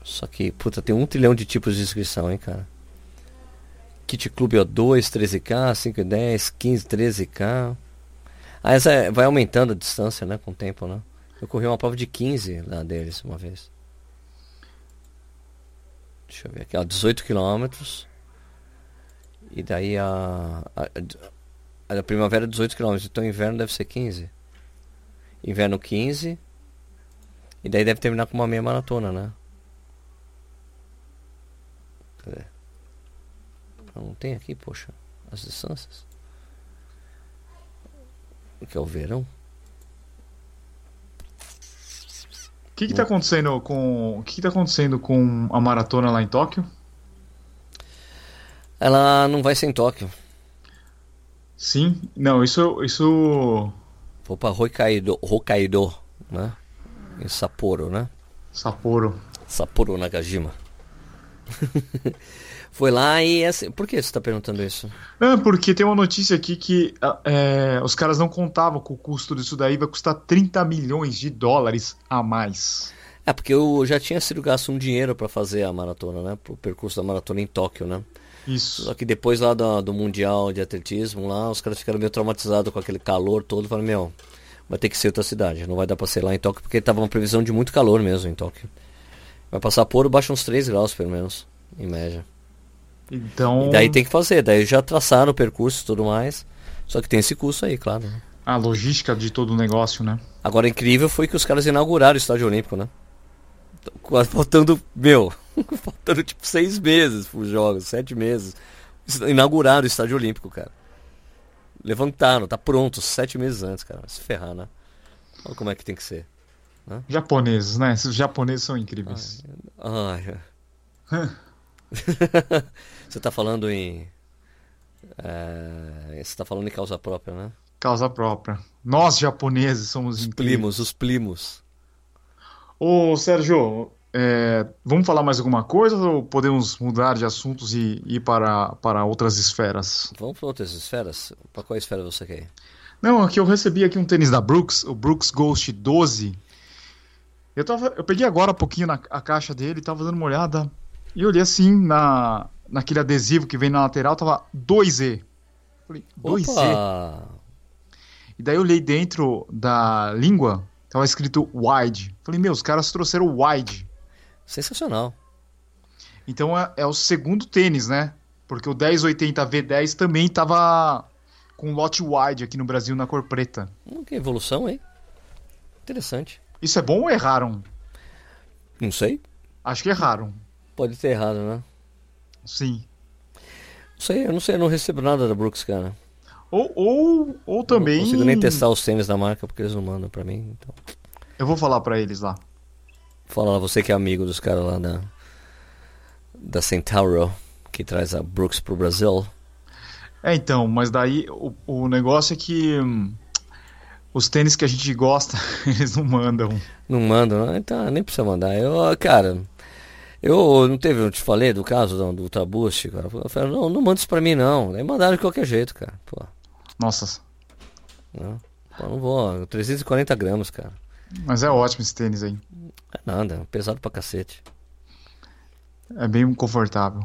Speaker 1: Só que, puta, tem um trilhão de tipos de inscrição, hein, cara. Kit Clube O2, 13K, 5 e 10, 15, 13K. Ah, essa é- vai aumentando a distância, né, com o tempo, né? Eu corri uma prova de 15 lá deles uma vez. Deixa eu ver aqui, ó, 18 quilômetros. E daí a, a, a, primavera é 18 quilômetros, então inverno deve ser 15. Inverno 15. E daí deve terminar com uma meia maratona, né? Cadê? Não tem aqui, poxa, as distâncias. O que é o verão?
Speaker 2: O que que tá acontecendo com. O que que tá acontecendo com a maratona lá em Tóquio?
Speaker 1: Ela não vai ser em Tóquio.
Speaker 2: Sim. Não, isso. Isso.
Speaker 1: Vou pra Hokkaido, Hokkaido, né? Em Sapporo, né?
Speaker 2: Sapporo.
Speaker 1: Sapporo Nagajima. Foi lá e assim, por que você está perguntando isso?
Speaker 2: Não, porque tem uma notícia aqui que ah, é, os caras não contavam com o custo disso daí, vai custar 30 milhões de dólares a mais.
Speaker 1: É porque eu já tinha sido gasto um dinheiro para fazer a maratona, né? Pro percurso da maratona em Tóquio, né?
Speaker 2: Isso.
Speaker 1: Só que depois lá do, do Mundial de Atletismo, lá os caras ficaram meio traumatizados com aquele calor todo. Falaram, meu, vai ter que ser outra cidade. Não vai dar pra ser lá em Tóquio, porque tava uma previsão de muito calor mesmo em Tóquio. Vai passar por baixa uns 3 graus, pelo menos, em média.
Speaker 2: Então,
Speaker 1: E daí tem que fazer, daí já traçaram o percurso e tudo mais. Só que tem esse custo aí, claro. né?
Speaker 2: a logística de todo o negócio, né?
Speaker 1: Agora, incrível foi que os caras inauguraram o Estádio Olímpico, né? Quase Faltando, meu, faltando tipo seis meses pros jogos, sete meses. Inauguraram o Estádio Olímpico, cara. Levantaram, tá pronto, sete meses antes, cara. Vai Se ferrar, né? Olha como é que tem que ser.
Speaker 2: Japoneses, né? Esses japoneses são incríveis.
Speaker 1: Ai. Você tá falando em. é, você tá falando em causa própria, né?
Speaker 2: Causa própria. Nós japoneses somos
Speaker 1: Os
Speaker 2: incríveis.
Speaker 1: primos, os primos.
Speaker 2: Ô, Sérgio, é, vamos falar mais alguma coisa ou podemos mudar de assuntos e ir para, para outras esferas?
Speaker 1: Vamos para outras esferas? Para qual esfera você quer ir?
Speaker 2: Não, aqui eu recebi aqui um tênis da Brooks, o Brooks Ghost 12. Eu, tava, eu peguei agora um pouquinho na a caixa dele, tava dando uma olhada e olhei assim na, naquele adesivo que vem na lateral, tava 2E. Falei, 2E?
Speaker 1: Opa!
Speaker 2: E daí eu olhei dentro da língua, tava escrito wide. Falei, meu, os caras trouxeram wide.
Speaker 1: Sensacional.
Speaker 2: Então é, é o segundo tênis, né? Porque o 1080 V10 também tava com lote wide aqui no Brasil na cor preta.
Speaker 1: Hum, que evolução, hein? Interessante.
Speaker 2: Isso é bom ou erraram?
Speaker 1: Não sei.
Speaker 2: Acho que erraram.
Speaker 1: Pode ter errado, né?
Speaker 2: Sim.
Speaker 1: Não sei, eu não sei, eu não recebo nada da Brooks, cara.
Speaker 2: Ou, ou, ou também.
Speaker 1: Não consigo nem testar os tênis da marca porque eles não mandam pra mim. Então.
Speaker 2: Eu vou falar pra eles lá.
Speaker 1: Fala lá, você que é amigo dos caras lá da. Da Centauro, que traz a Brooks pro Brasil.
Speaker 2: É, então, mas daí o, o negócio é que. hum, os tênis que a gente gosta, eles não mandam.
Speaker 1: Não mandam, né? então nem precisa mandar. Eu, cara, eu não teve, eu te falei do caso do, do Boost, cara. Eu falei, não, não manda isso pra mim não. Nem mandaram de qualquer jeito, cara. Pô,
Speaker 2: Nossa,
Speaker 1: não, não vou. 340 gramas, cara.
Speaker 2: mas é ótimo esse tênis aí.
Speaker 1: É nada, pesado pra cacete.
Speaker 2: É bem confortável.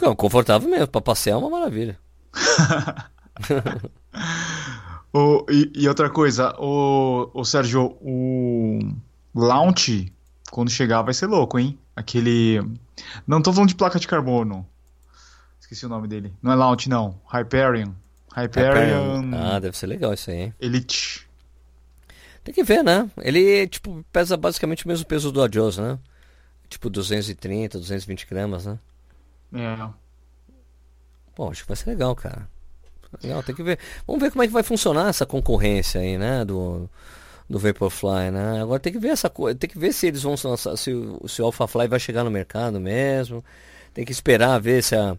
Speaker 1: Não, confortável mesmo, pra passear é uma maravilha.
Speaker 2: O, e, e outra coisa, o, o Sérgio, o launch, quando chegar, vai ser louco, hein? Aquele. Não tô falando de placa de carbono. Esqueci o nome dele. Não é launch, não. Hyperion. Hyperion
Speaker 1: Ah, deve ser legal isso aí, hein?
Speaker 2: Elite.
Speaker 1: Tem que ver, né? Ele, tipo, pesa basicamente o mesmo peso do Adios, né? Tipo 230, 220 gramas, né?
Speaker 2: É.
Speaker 1: Pô, acho que vai ser legal, cara. Legal, tem que ver. Vamos ver como é que vai funcionar essa concorrência aí, né? Do, do Vaporfly, né? Agora tem que ver essa coisa. Tem que ver se eles vão lançar, se, o- se o AlphaFly vai chegar no mercado mesmo. Tem que esperar ver se a,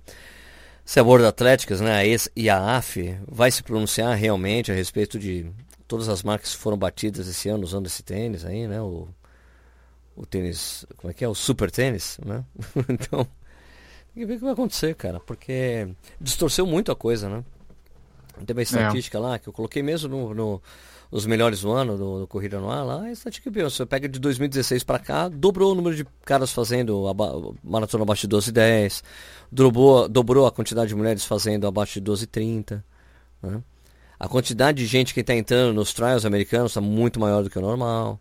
Speaker 1: se a World Athletics, né? a ES e a AF vai se pronunciar realmente a respeito de todas as marcas que foram batidas esse ano usando esse tênis aí, né? O, o tênis, como é que é? O super tênis, né? então, tem que ver o que vai acontecer, cara, porque distorceu muito a coisa, né? Teve a estatística lá que eu coloquei mesmo no, no- nos melhores do ano do, do Corrida no Ar lá, a estatística que você pega de 2016 para cá, dobrou o número de caras fazendo aba- maratona abaixo de 12 e 10, dobrou, dobrou a quantidade de mulheres fazendo abaixo de 12 e 30, né? A quantidade de gente que está entrando nos trials americanos está muito maior do que o normal.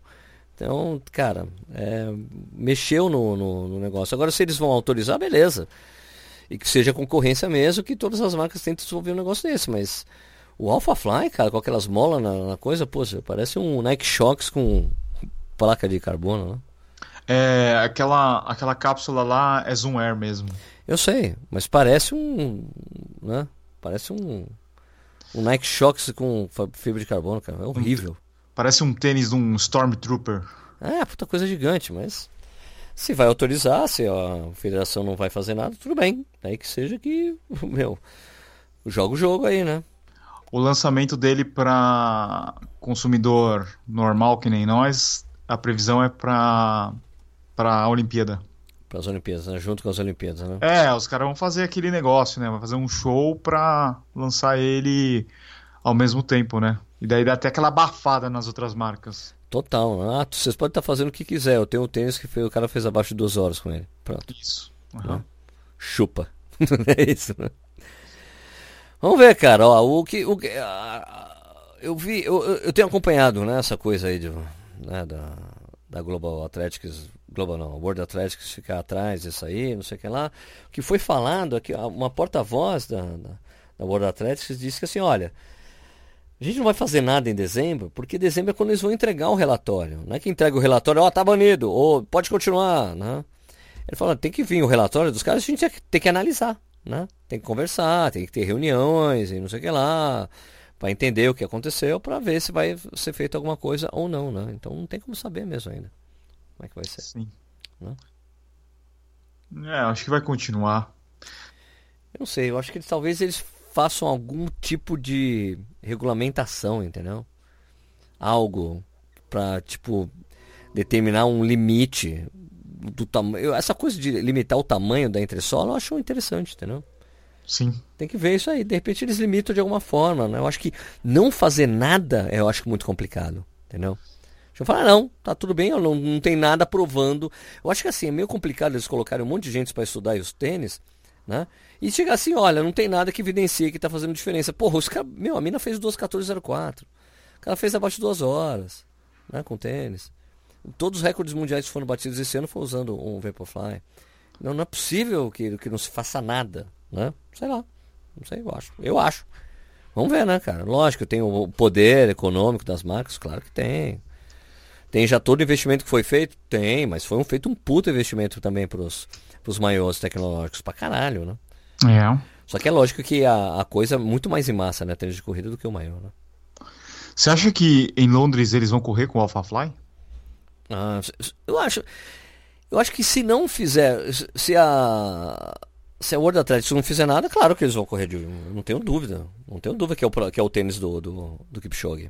Speaker 1: Então, cara, é, mexeu no, no- no negócio. Agora, se eles vão autorizar, beleza. E que seja concorrência mesmo, que todas as marcas tentem desenvolver um negócio desse. Mas o AlphaFly, cara, com aquelas molas na, na coisa, pô, parece um Nike Shox com placa de carbono, né?
Speaker 2: É, aquela, aquela cápsula lá é Zoom Air mesmo.
Speaker 1: Eu sei, mas parece um. né? Parece um. Um Nike Shox com fibra de carbono, cara. É horrível.
Speaker 2: Parece um tênis de um Stormtrooper.
Speaker 1: É, puta coisa gigante, mas. Se vai autorizar, se a federação não vai fazer nada, tudo bem. Aí que seja que, meu, joga o jogo aí, né?
Speaker 2: O lançamento dele para consumidor normal, que nem nós, a previsão é para para a Olimpíada.
Speaker 1: Para as Olimpíadas, né? Junto com as Olimpíadas, né?
Speaker 2: É, os caras vão fazer aquele negócio, né? Vai fazer um show pra lançar ele ao mesmo tempo, né? E daí dá até aquela abafada nas outras marcas.
Speaker 1: Total. né? Ah, vocês podem estar fazendo o que quiser. Eu tenho um tênis que fez- o cara fez abaixo de duas horas com ele. Pronto.
Speaker 2: Isso. Aham.
Speaker 1: Chupa. é isso, né? Vamos ver, cara. Ó, o que. O, eu vi. Eu, eu- tenho acompanhado né, essa coisa aí de, né, da, da Global Athletics. Global não, World Athletics ficar atrás disso aí, não sei o que lá. O que foi falado aqui, uma porta-voz da, da, da World Athletics disse que assim, olha. A gente não vai fazer nada em dezembro, porque dezembro é quando eles vão entregar o relatório. Não é que entrega o relatório, ó, tá banido, ou pode continuar, né? Ele fala, tem que vir o relatório dos caras, a gente tem que analisar, né? Tem que conversar, tem que ter reuniões e não sei o que lá, para entender o que aconteceu, para ver se vai ser feito alguma coisa ou não, né? Então não tem como saber mesmo ainda. Como é que vai ser?
Speaker 2: Sim.
Speaker 1: Né?
Speaker 2: É, acho que vai continuar.
Speaker 1: Eu não sei, eu acho que talvez eles façam algum tipo de regulamentação, entendeu? Algo para tipo determinar um limite do tamanho. Essa coisa de limitar o tamanho da entressola eu acho interessante, entendeu?
Speaker 2: Sim.
Speaker 1: Tem que ver isso aí. De repente eles limitam de alguma forma, né? Eu acho que não fazer nada eu acho muito complicado, entendeu? Deixa eu falar, não, tá tudo bem, eu não, não tem nada provando. Eu acho que assim, é meio complicado eles colocarem um monte de gente para estudar os tênis, né? E chegar assim, olha, não tem nada que evidencie que tá fazendo diferença. Porra, os caras, meu, a mina fez 2.1404. O cara fez abaixo de duas horas, né, com tênis. Todos os recordes mundiais que foram batidos esse ano foram usando um Vaporfly. Não, não é possível que, que não se faça nada, né? Sei lá. Não sei, eu acho. Eu acho. Vamos ver, né, cara? Lógico, tem o poder econômico das marcas, claro que tem. Tem já todo o investimento que foi feito? Tem, mas foi um, feito um puto investimento também pros, pros maiores tecnológicos, pra caralho, né?
Speaker 2: É.
Speaker 1: Só que é lógico que a, a coisa é muito mais em massa, né? Tênis de corrida do que o maior, né?
Speaker 2: Você acha que em Londres eles vão correr com o AlphaFly?
Speaker 1: Ah, eu acho. Eu acho que se não fizer. Se a. Se a World Athletics não fizer nada, claro que eles vão correr de. Não tenho dúvida. Não tenho dúvida que é o, que é o tênis do, do, do Kipchoge.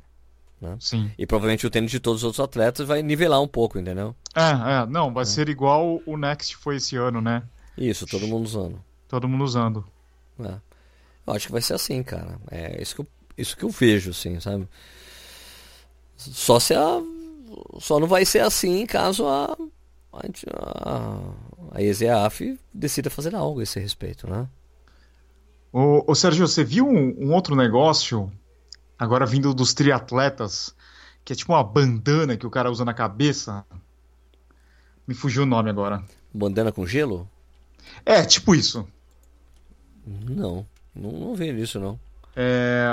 Speaker 1: Né?
Speaker 2: Sim.
Speaker 1: E provavelmente o tênis de todos os outros atletas vai nivelar um pouco, entendeu?
Speaker 2: É, é. Não, vai é. ser igual o Next foi esse ano, né?
Speaker 1: Isso, todo mundo usando.
Speaker 2: Todo mundo usando.
Speaker 1: É. Eu acho que vai ser assim, cara. É isso que eu, isso que eu vejo, assim, sabe? Só se a. Só não vai ser assim caso a. A, a EZAF decida fazer algo a esse respeito, né?
Speaker 2: Ô, ô Sérgio, você viu um, um outro negócio agora vindo dos triatletas, que é tipo uma bandana que o cara usa na cabeça. Me fugiu o nome agora.
Speaker 1: Bandana com gelo?
Speaker 2: É, tipo isso.
Speaker 1: Não, não, não vi isso não.
Speaker 2: É,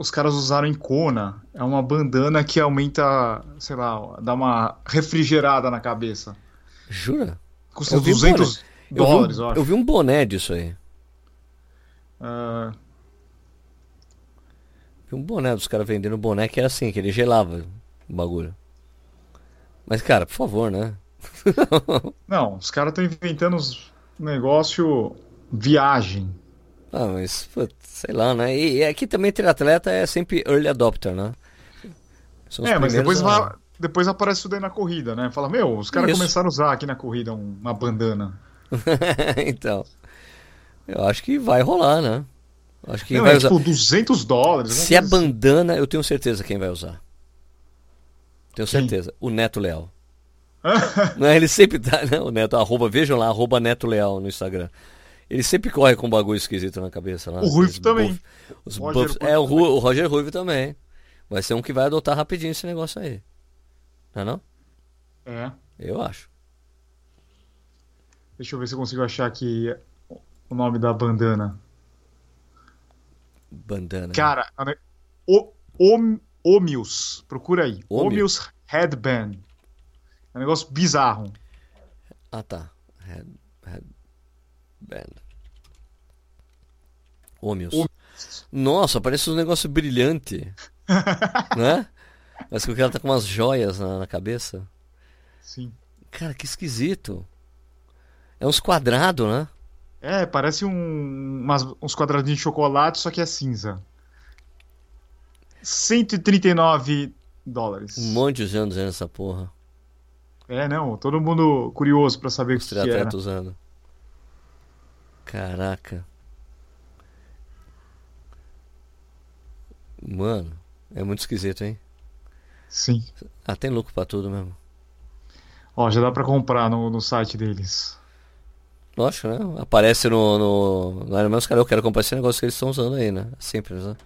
Speaker 2: os caras usaram em Kona. É uma bandana que aumenta, sei lá, dá uma refrigerada na cabeça.
Speaker 1: Jura?
Speaker 2: Custa eu 200
Speaker 1: um
Speaker 2: dólares,
Speaker 1: eu,
Speaker 2: vi,
Speaker 1: eu, eu vi um boné disso aí.
Speaker 2: Uh...
Speaker 1: Vi um boné dos caras vendendo um boné que era assim, que ele gelava o bagulho. Mas, cara, por favor, né?
Speaker 2: Não, os caras estão inventando uns negócio viagem.
Speaker 1: Ah, mas, putz, sei lá, né? E aqui também ter atleta é sempre early adopter, né?
Speaker 2: é, mas depois, a... vai, depois aparece isso daí na corrida, né? Fala, meu, os caras começaram a usar aqui na corrida uma bandana.
Speaker 1: então, eu acho que vai rolar, né? Acho que
Speaker 2: Não,
Speaker 1: vai
Speaker 2: é
Speaker 1: usar.
Speaker 2: tipo 200 dólares.
Speaker 1: Se é bandana, eu tenho certeza quem vai usar. Tenho certeza. Quem? O Neto Leal. não, ele sempre tá, né? O Neto, arroba, vejam lá, arroba Neto Leal no Instagram. Ele sempre corre com um bagulho esquisito na cabeça. Lá,
Speaker 2: o Ruivo também. Buff,
Speaker 1: os buffs, é, o, Ru, o Roger Ruivo também. Vai ser um que vai adotar rapidinho esse negócio aí. Não é não?
Speaker 2: É.
Speaker 1: Eu acho.
Speaker 2: Deixa eu ver se eu consigo achar aqui o nome da bandana.
Speaker 1: Bandana.
Speaker 2: Cara, o, o, Omius. Procura aí.
Speaker 1: Omius.
Speaker 2: Omius Headband. É um negócio bizarro.
Speaker 1: Ah tá. Head, head. Band. Ômios. Nossa, parece um negócio brilhante. né? Parece que o cara tá com umas joias na, na, cabeça.
Speaker 2: Sim.
Speaker 1: Cara, que esquisito. É uns quadrados, né?
Speaker 2: É, parece um, umas, uns quadradinhos de chocolate, só que é cinza. 139 dólares.
Speaker 1: Um monte de anos nessa porra.
Speaker 2: É, não, todo mundo curioso para saber o que, que era.
Speaker 1: usando. Caraca. Mano, é muito esquisito, hein?
Speaker 2: Sim.
Speaker 1: Ah, tem lucro pra tudo mesmo.
Speaker 2: Ó, já dá pra comprar no, no site deles.
Speaker 1: Lógico, né? Aparece no, no, no Iron Man, os caras, eu quero comprar esse negócio que eles estão usando aí, né? Simples, né?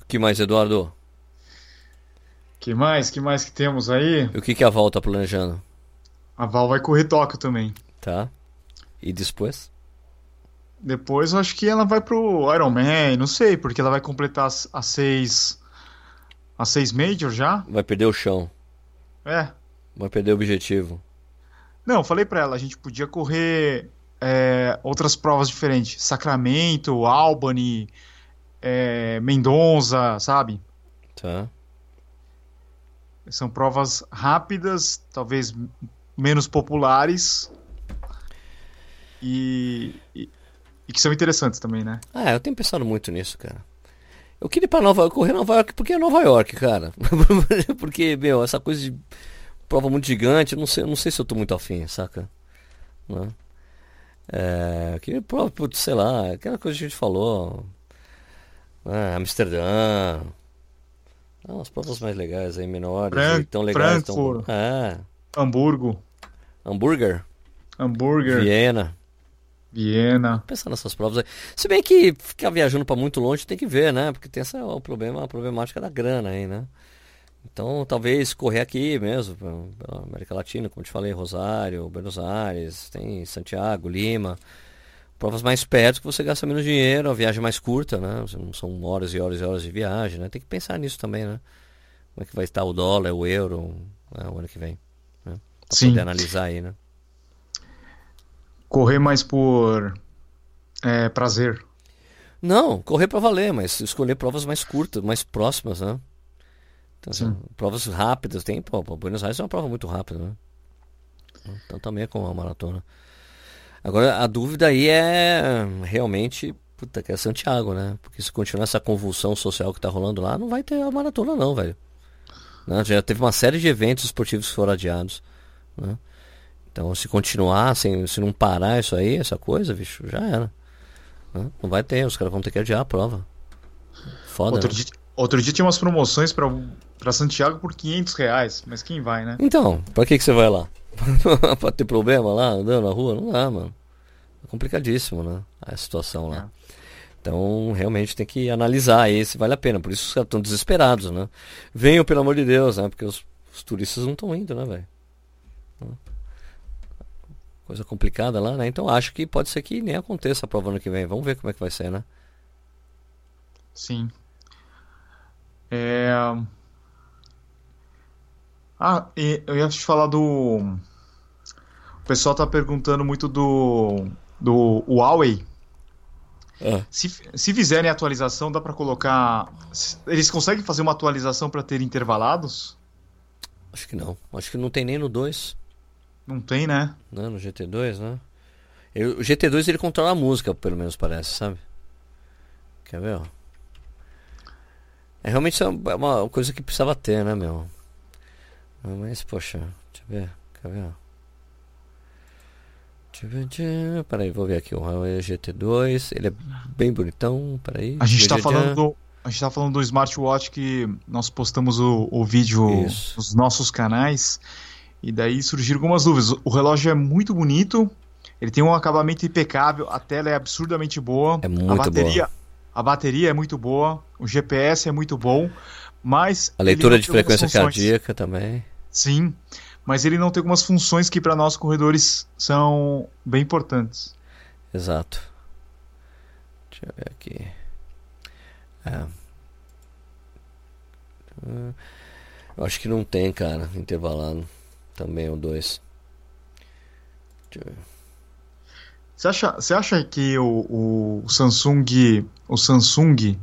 Speaker 1: O que mais, Eduardo?
Speaker 2: Que mais? Que mais que temos aí?
Speaker 1: E o que, que a Val tá planejando?
Speaker 2: A Val vai correr Tóquio também.
Speaker 1: Tá. E depois?
Speaker 2: Depois eu acho que ela vai pro Iron Man, não sei, porque ela vai completar as, as seis. As seis Major já.
Speaker 1: Vai perder o chão.
Speaker 2: É.
Speaker 1: Vai perder o objetivo.
Speaker 2: Não, falei pra ela, a gente podia correr é, outras provas diferentes. Sacramento, Albany, é, Mendonça, sabe?
Speaker 1: Tá.
Speaker 2: São provas rápidas, talvez menos populares e, e, e, que são interessantes também, né?
Speaker 1: Ah, eu tenho pensado muito nisso, cara. Eu queria ir pra Nova York, correr Nova York porque é Nova York, cara. porque, meu, essa coisa de prova muito gigante, eu não sei, não sei se eu tô muito afim, saca? Né? É, que prova, putz, sei lá, aquela coisa que a gente falou. Ah, Amsterdã. Ah, umas provas mais legais aí, menores,
Speaker 2: Fran
Speaker 1: tão legais.
Speaker 2: Frankfurt.
Speaker 1: Tão... É.
Speaker 2: Hamburgo.
Speaker 1: Hambúrguer?
Speaker 2: Hambúrguer.
Speaker 1: Viena.
Speaker 2: Viena.
Speaker 1: Pensar nessas provas aí. Se bem que ficar viajando para muito longe tem que ver, né? Porque tem essa o problema, a problemática da grana aí, né? Então, talvez correr aqui mesmo, pela América Latina, como te falei, Rosário, Buenos Aires, tem Santiago, Lima. provas mais perto que você gasta menos dinheiro, a viagem é mais curta, né? São horas e horas e horas de viagem, né? Tem que pensar nisso também, né? Como é que vai estar o dólar, o euro, né? o ano que vem. Pra
Speaker 2: Sim.
Speaker 1: poder analisar aí, né?
Speaker 2: Correr mais por é, prazer.
Speaker 1: Não, correr para valer, mas escolher provas mais curtas, mais próximas, né? Então, assim, provas rápidas, tem, pô, Buenos Aires é uma prova muito rápida, né? Então também é como uma maratona. Agora a dúvida aí é realmente, puta, que é Santiago, né? Porque se continuar essa convulsão social que tá rolando lá, não vai ter a maratona não, velho. Né? Já teve uma série de eventos esportivos que foram adiados, né? Então se continuar, assim, se não parar isso aí, essa coisa, bicho, já era. Né? Não vai ter, os caras vão ter que adiar a prova. Foda,
Speaker 2: Outro
Speaker 1: né?
Speaker 2: dia, outro dia tinha umas promoções pra, pra Santiago por 500 reais, mas quem vai, né?
Speaker 1: Então, pra que, que você vai lá? pra ter problema lá, andando na rua? Não dá, mano. É complicadíssimo, né? A situação lá. Então, realmente tem que analisar aí se vale a pena. Por isso os caras estão desesperados, né? Venham, pelo amor de Deus, né? Porque os, os turistas não estão indo, né, velho? Coisa complicada lá, né? Então acho que pode ser que nem aconteça a prova ano que vem. Vamos ver como é que vai ser, né?
Speaker 2: Sim. É... Ah, eu ia te falar do. O pessoal tá perguntando muito do do Huawei.
Speaker 1: É.
Speaker 2: Se, se fizerem atualização, dá pra colocar. Eles conseguem fazer uma atualização pra ter intervalados?
Speaker 1: Acho que não. Acho que não tem nem no 2.
Speaker 2: Não tem, né?
Speaker 1: né, no GT2, né? Eu- o GT2 ele controla a música, pelo menos parece, sabe? Quer ver, ó? É realmente é uma coisa que precisava ter, né, meu? Mas, poxa, deixa eu ver, quer ver, ó? Peraí, vou ver aqui o Huawei GT2, ele é bem bonitão, peraí.
Speaker 2: A gente tá
Speaker 1: tchê,
Speaker 2: falando do. A gente tá falando do smartwatch que nós postamos o, o vídeo
Speaker 1: Isso.
Speaker 2: nos nossos canais. E daí surgiram algumas dúvidas. O relógio é muito bonito, ele tem um acabamento impecável, a tela é absurdamente boa.
Speaker 1: É muito
Speaker 2: a bateria, A bateria é muito boa, o GPS é muito bom, mas.
Speaker 1: A leitura de frequência cardíaca também.
Speaker 2: Sim, mas ele não tem algumas funções que para nós corredores são bem importantes.
Speaker 1: Exato. Deixa eu ver aqui. É. Eu acho que não tem, cara, intervalado. Também o 2.
Speaker 2: Você acha, você acha que o, o Samsung, o Samsung,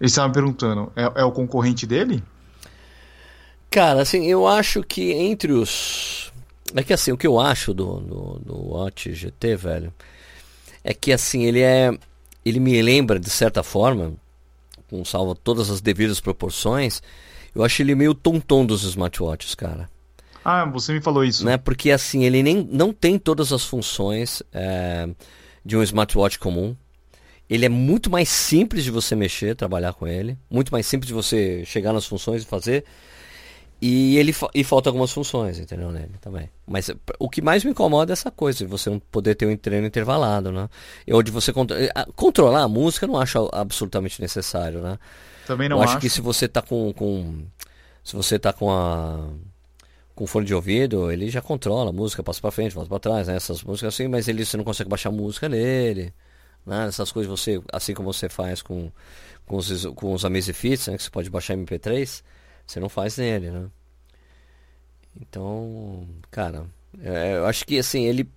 Speaker 2: eles estavam perguntando, é, é o concorrente dele?
Speaker 1: Cara, assim, eu acho que entre os. É que assim, o que eu acho do, do, do Watch GT, velho, é que assim, ele é. Ele me lembra, de certa forma, com salvo todas as devidas proporções, eu acho ele meio tonton dos smartwatches, cara.
Speaker 2: Ah, você me falou isso.
Speaker 1: né? Porque assim, ele nem não tem todas as funções é, de um smartwatch comum. Ele é muito mais simples de você mexer, trabalhar com ele, muito mais simples de você chegar nas funções e fazer. E ele e falta algumas funções, entendeu, nele também. Mas o que mais me incomoda é essa coisa, de você não poder ter um treino intervalado, né? E onde você contro- eh, controlar a música eu não acho absolutamente necessário, né?
Speaker 2: Também não
Speaker 1: eu acho,
Speaker 2: acho.
Speaker 1: que se você tá com, com se você tá com a com fone de ouvido, ele já controla a música, passa pra frente, passa pra trás, né? Essas músicas assim, mas ele você não consegue baixar música nele, né? Essas coisas você, assim como você faz com com os com os Amazfits, né, que você pode baixar MP3, você não faz nele, né? Então, cara, é, eu acho que assim, ele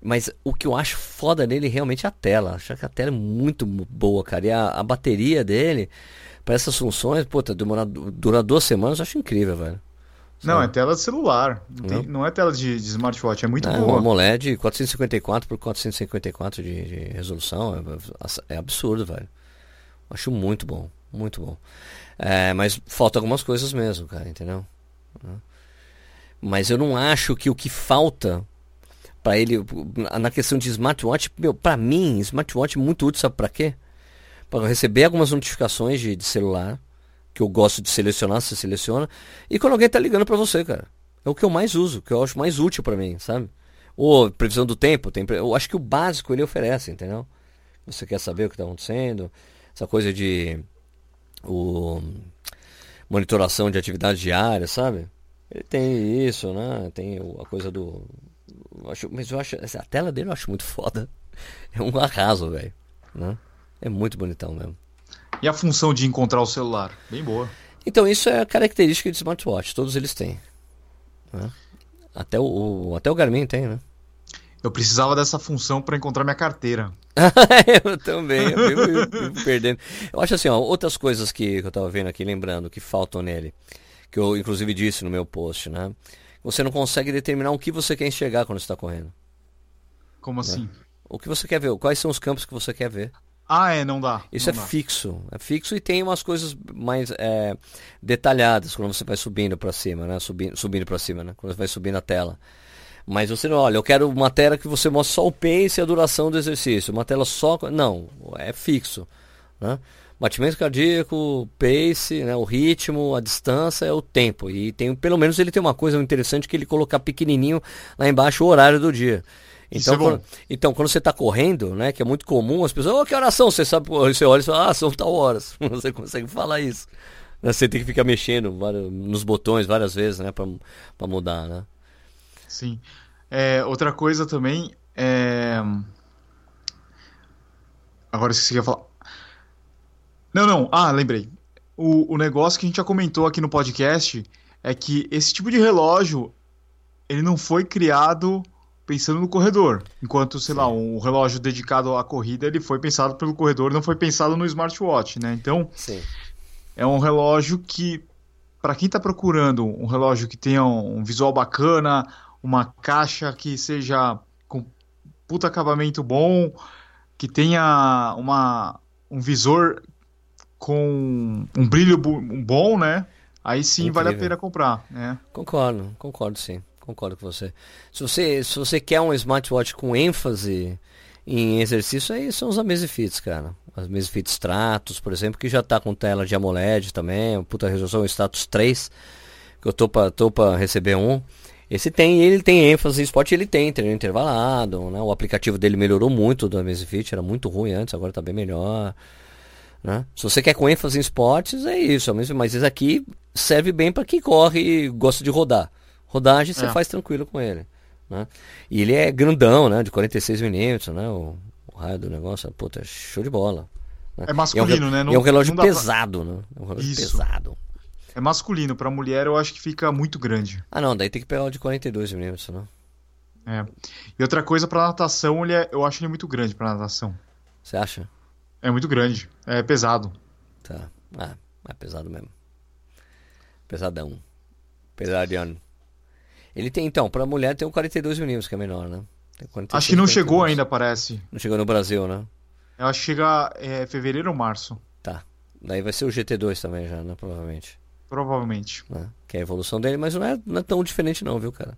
Speaker 1: mas o que eu acho foda nele realmente é a tela. Acho que a tela é muito boa, cara. E a, a bateria dele, para essas funções, puta, demorar, durar duas semanas, eu acho incrível, velho.
Speaker 2: Não, é tela de celular. Não, tem- não é tela de, de smartwatch, é muito
Speaker 1: É,
Speaker 2: boa.
Speaker 1: uma AMOLED 454 por 454 de, de resolução é, é absurdo, velho. Acho muito bom, muito bom. É, mas falta algumas coisas mesmo, cara, entendeu? Mas eu não acho que o que falta para ele na questão de smartwatch, meu, para mim, smartwatch é muito útil, sabe para quê? Para receber algumas notificações de, de celular que eu gosto de selecionar, você seleciona, e quando alguém tá ligando para você, cara. É o que eu mais uso, que eu acho mais útil para mim, sabe? Ou previsão do tempo, tem, eu acho que o básico ele oferece, entendeu? Você quer saber o que está acontecendo, essa coisa de o monitoração de atividade diária, sabe? Ele tem isso, né? Tem a coisa do eu acho, mas eu acho a tela dele eu acho muito foda. É um arraso, velho. Né? É muito bonitão mesmo.
Speaker 2: E a função de encontrar o celular? Bem boa.
Speaker 1: Então, isso é a característica de smartwatch. Todos eles têm. Né? Até, o, até o Garmin tem, né?
Speaker 2: Eu precisava dessa função para encontrar minha carteira.
Speaker 1: eu também, eu vivo, eu vivo perdendo. Eu acho assim, ó, outras coisas que, que eu estava vendo aqui, lembrando, que faltam nele, que eu inclusive disse no meu post, né? Você não consegue determinar o que você quer enxergar quando está correndo.
Speaker 2: Como né? assim?
Speaker 1: O que você quer ver, quais são os campos que você quer ver.
Speaker 2: Ah, é, não dá.
Speaker 1: Isso
Speaker 2: não
Speaker 1: é
Speaker 2: dá.
Speaker 1: fixo. É fixo e tem umas coisas mais é, detalhadas quando você vai subindo para cima, né? Subindo, subindo para cima, né? Quando você vai subindo a tela. Mas você não, olha, eu quero uma tela que você mostre só o pace e a duração do exercício. Uma tela só. Não, é fixo. Né? Batimento cardíaco, pace, né? o ritmo, a distância é o tempo. E tem, pelo menos ele tem uma coisa interessante que ele colocar pequenininho lá embaixo o horário do dia. Então,
Speaker 2: é
Speaker 1: quando, então, quando você está correndo, né, que é muito comum, as pessoas, oh, que oração? Você sabe, você olha e fala, ah, são tal horas. Você consegue falar isso. Você tem que ficar mexendo vários, nos botões várias vezes, né, para mudar, né?
Speaker 2: Sim. É, outra coisa também é. Agora esqueci o que ia falar. Não, não. Ah, lembrei. O, o negócio que a gente já comentou aqui no podcast é que esse tipo de relógio ele não foi criado pensando no corredor. Enquanto, sei Sim. lá, um relógio dedicado à corrida, ele foi pensado pelo corredor, não foi pensado no smartwatch, né? Então,
Speaker 1: Sim.
Speaker 2: é um relógio que, para quem está procurando um relógio que tenha um visual bacana, uma caixa que seja com puta acabamento bom, que tenha uma, um visor com um brilho bom, né? Aí sim Incrível. vale a pena comprar, né?
Speaker 1: Concordo, concordo sim. Concordo com você. Se você, se você quer um smartwatch com ênfase em exercício, aí são os Amazfits, cara. As Amazfit Stratos, por exemplo, que já está com tela de AMOLED também, puta resolução, status 3, que eu tô para tô pra receber um. Esse tem, ele tem ênfase em esporte, ele tem treino intervalado, né? O aplicativo dele melhorou muito do Amazfit, era muito ruim antes, agora está bem melhor. Né? Se você quer com ênfase em esportes, é isso, mas esse aqui serve bem para quem corre e gosta de rodar. Rodagem você é. faz tranquilo com ele. Né? E ele é grandão, né? De 46 milímetros, né? O, o, raio do negócio, puta, é show de bola.
Speaker 2: Né? É masculino,
Speaker 1: é
Speaker 2: um, né?
Speaker 1: Não, é um relógio pesado, pra... né? É um relógio Isso. pesado.
Speaker 2: É masculino, pra mulher eu acho que fica muito grande.
Speaker 1: Ah não, daí tem que pegar o de 42 milímetros, né?
Speaker 2: É. E outra coisa, pra natação, ele é, eu acho ele muito grande pra natação.
Speaker 1: Você acha?
Speaker 2: É muito grande. É pesado.
Speaker 1: Tá. Ah, é pesado mesmo. Pesadão. Pesadiano. Ele tem, então, pra mulher tem o 42mm, que é menor, né?
Speaker 2: 46, acho que não 42. chegou ainda, parece.
Speaker 1: Não chegou no Brasil, né?
Speaker 2: Eu acho que chega é, fevereiro ou março.
Speaker 1: Tá. Daí vai ser o GT2 também já, né? Provavelmente.
Speaker 2: Provavelmente.
Speaker 1: Né? Que é a evolução dele, mas não é, não é tão diferente não, viu, cara?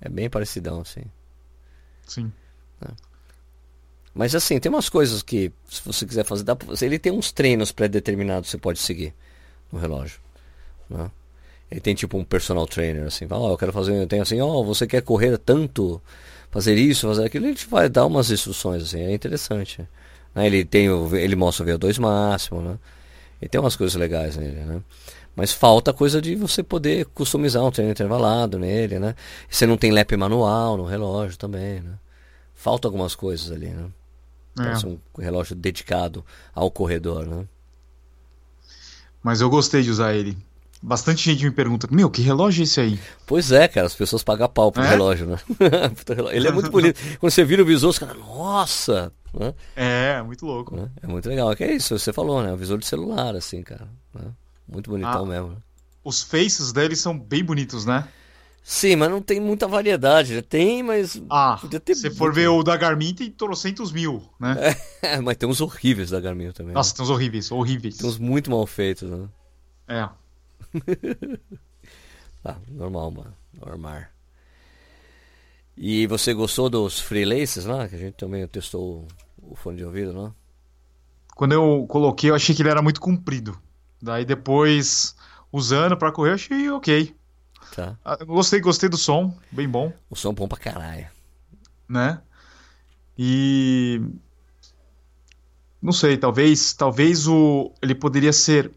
Speaker 1: É bem parecidão, assim.
Speaker 2: Sim.
Speaker 1: Né? Mas assim, tem umas coisas que, se você quiser fazer, dá, ele tem uns treinos pré-determinados que você pode seguir no relógio. Né? Ele tem tipo um personal trainer, assim, fala, oh, eu quero fazer, tem assim, ó, oh, você quer correr tanto, fazer isso, fazer aquilo, ele te vai dar umas instruções, assim, é interessante. Né? Ele tem o, ele mostra o VO2 máximo, né? E tem umas coisas legais nele, né? Mas falta coisa de você poder customizar um treino intervalado nele, né? Você não tem lap manual no relógio também, né? Falta algumas coisas ali, né? É. um relógio dedicado ao corredor, né?
Speaker 2: Mas eu gostei de usar ele. Bastante gente me pergunta, meu, que relógio é esse aí?
Speaker 1: Pois é, cara, as pessoas pagam pau pro é? relógio, né? Ele é muito bonito. Quando você vira o visor, você fala, nossa! Né?
Speaker 2: É, muito louco.
Speaker 1: Né? É muito legal. Que é isso, você falou, né? O visor de celular, assim, cara. Né? Muito bonitão ah, mesmo. Né?
Speaker 2: Os faces deles são bem bonitos, né?
Speaker 1: Sim, mas não tem muita variedade. Tem, mas.
Speaker 2: Ah, se for ver o da Garmin, tem trocentos mil, né?
Speaker 1: É, mas tem uns horríveis da Garmin também.
Speaker 2: Nossa, né? tem uns horríveis, horríveis.
Speaker 1: Tem uns muito mal feitos, né?
Speaker 2: É.
Speaker 1: tá, normal, mano. Normal. E você gostou dos freelaces lá? Que a gente também testou o fone de ouvido, não?
Speaker 2: Quando eu coloquei, eu achei que ele era muito comprido. Daí depois, usando pra correr, eu achei ok.
Speaker 1: Tá.
Speaker 2: Ah, gostei, gostei do som, bem bom.
Speaker 1: O som bom pra caralho.
Speaker 2: Né? E. Não sei, talvez, talvez o ele poderia ser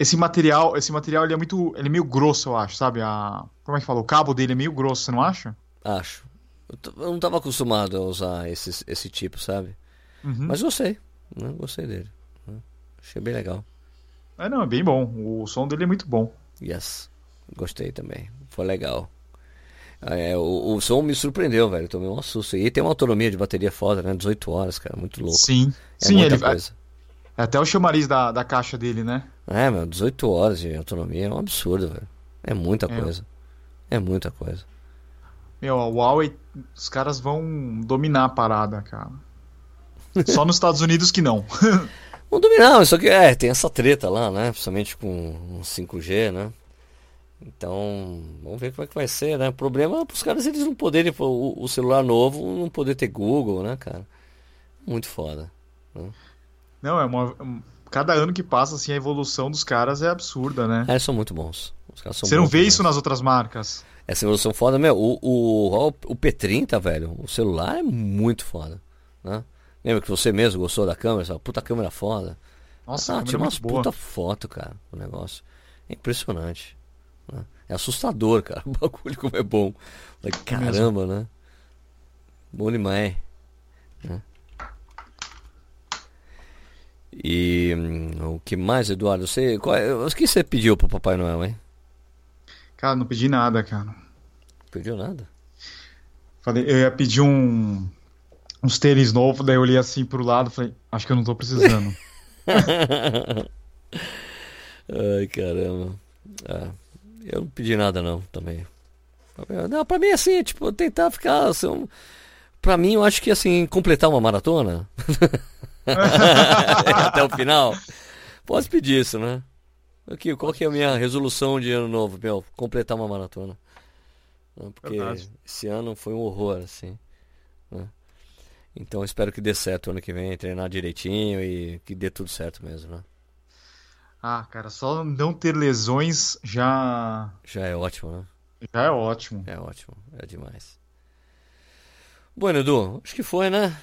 Speaker 2: esse material, esse material ele é muito, ele é meio grosso, eu acho, sabe? A, como é que fala? O cabo dele é meio grosso, você não acha?
Speaker 1: Acho. Eu não estava acostumado a usar esse, esse tipo, sabe? Uhum. Mas gostei, né? Gostei dele. Né? Achei bem legal.
Speaker 2: É, não, é bem bom. O som dele é muito bom.
Speaker 1: Yes. Gostei também. Foi legal. É, o, o, som me surpreendeu, velho. Tomei um susto. E tem uma autonomia de bateria foda, né? 18 horas, cara. Muito louco.
Speaker 2: Sim.
Speaker 1: É
Speaker 2: Sim, ele coisa. É até o chamariz da, da caixa dele, né?
Speaker 1: É, meu, 18 horas de autonomia é um absurdo, velho. É muita é. coisa. É muita coisa.
Speaker 2: Meu, a Huawei, os caras vão dominar a parada, cara. Só nos Estados Unidos que não.
Speaker 1: Vão dominar, só que é, tem essa treta lá, né? Principalmente com 5G, né? Então, vamos ver como é que vai ser, né? O problema é para os caras eles não poderem, o, o, celular novo não poder ter Google, né, cara? Muito foda. Né?
Speaker 2: Não, é uma. Cada ano que passa, assim, a evolução dos caras é absurda, né? É,
Speaker 1: são muito bons.
Speaker 2: Você não vê isso nas outras marcas?
Speaker 1: Essa evolução foda, meu. O, o, o P30, velho, o celular é muito foda. Né? Lembra que você mesmo gostou da câmera? Essa puta câmera foda.
Speaker 2: Nossa, ah,
Speaker 1: tinha umas puta foto, cara, o negócio. É impressionante. Né? É assustador, cara. O bagulho como é bom. Falei, caramba, né? Bom demais. Né? E hum, o que mais, Eduardo? Você, qual, é, o que você pediu pro Papai Noel, hein?
Speaker 2: Cara, não pedi nada, cara. Não
Speaker 1: pediu nada?
Speaker 2: Falei, eu ia pedir um uns tênis novos, daí eu olhei assim pro lado e falei, acho que eu não tô precisando.
Speaker 1: Ai, caramba. Ah. Eu não pedi nada não, também. Não, pra mim assim, tipo, tentar ficar assim, Pra mim, eu acho que assim, completar uma maratona até o final. Posso pedir isso, né? Aqui, qual que é a minha resolução de ano novo, meu? Completar uma maratona. Porque Verdade. esse ano foi um horror, assim. Né? Então espero que dê certo ano que vem, treinar direitinho e que dê tudo certo mesmo, né?
Speaker 2: Ah, cara, só não ter lesões já.
Speaker 1: Já é ótimo, né?
Speaker 2: Já é ótimo.
Speaker 1: É ótimo, é demais. Bom, Edu, acho que foi, né?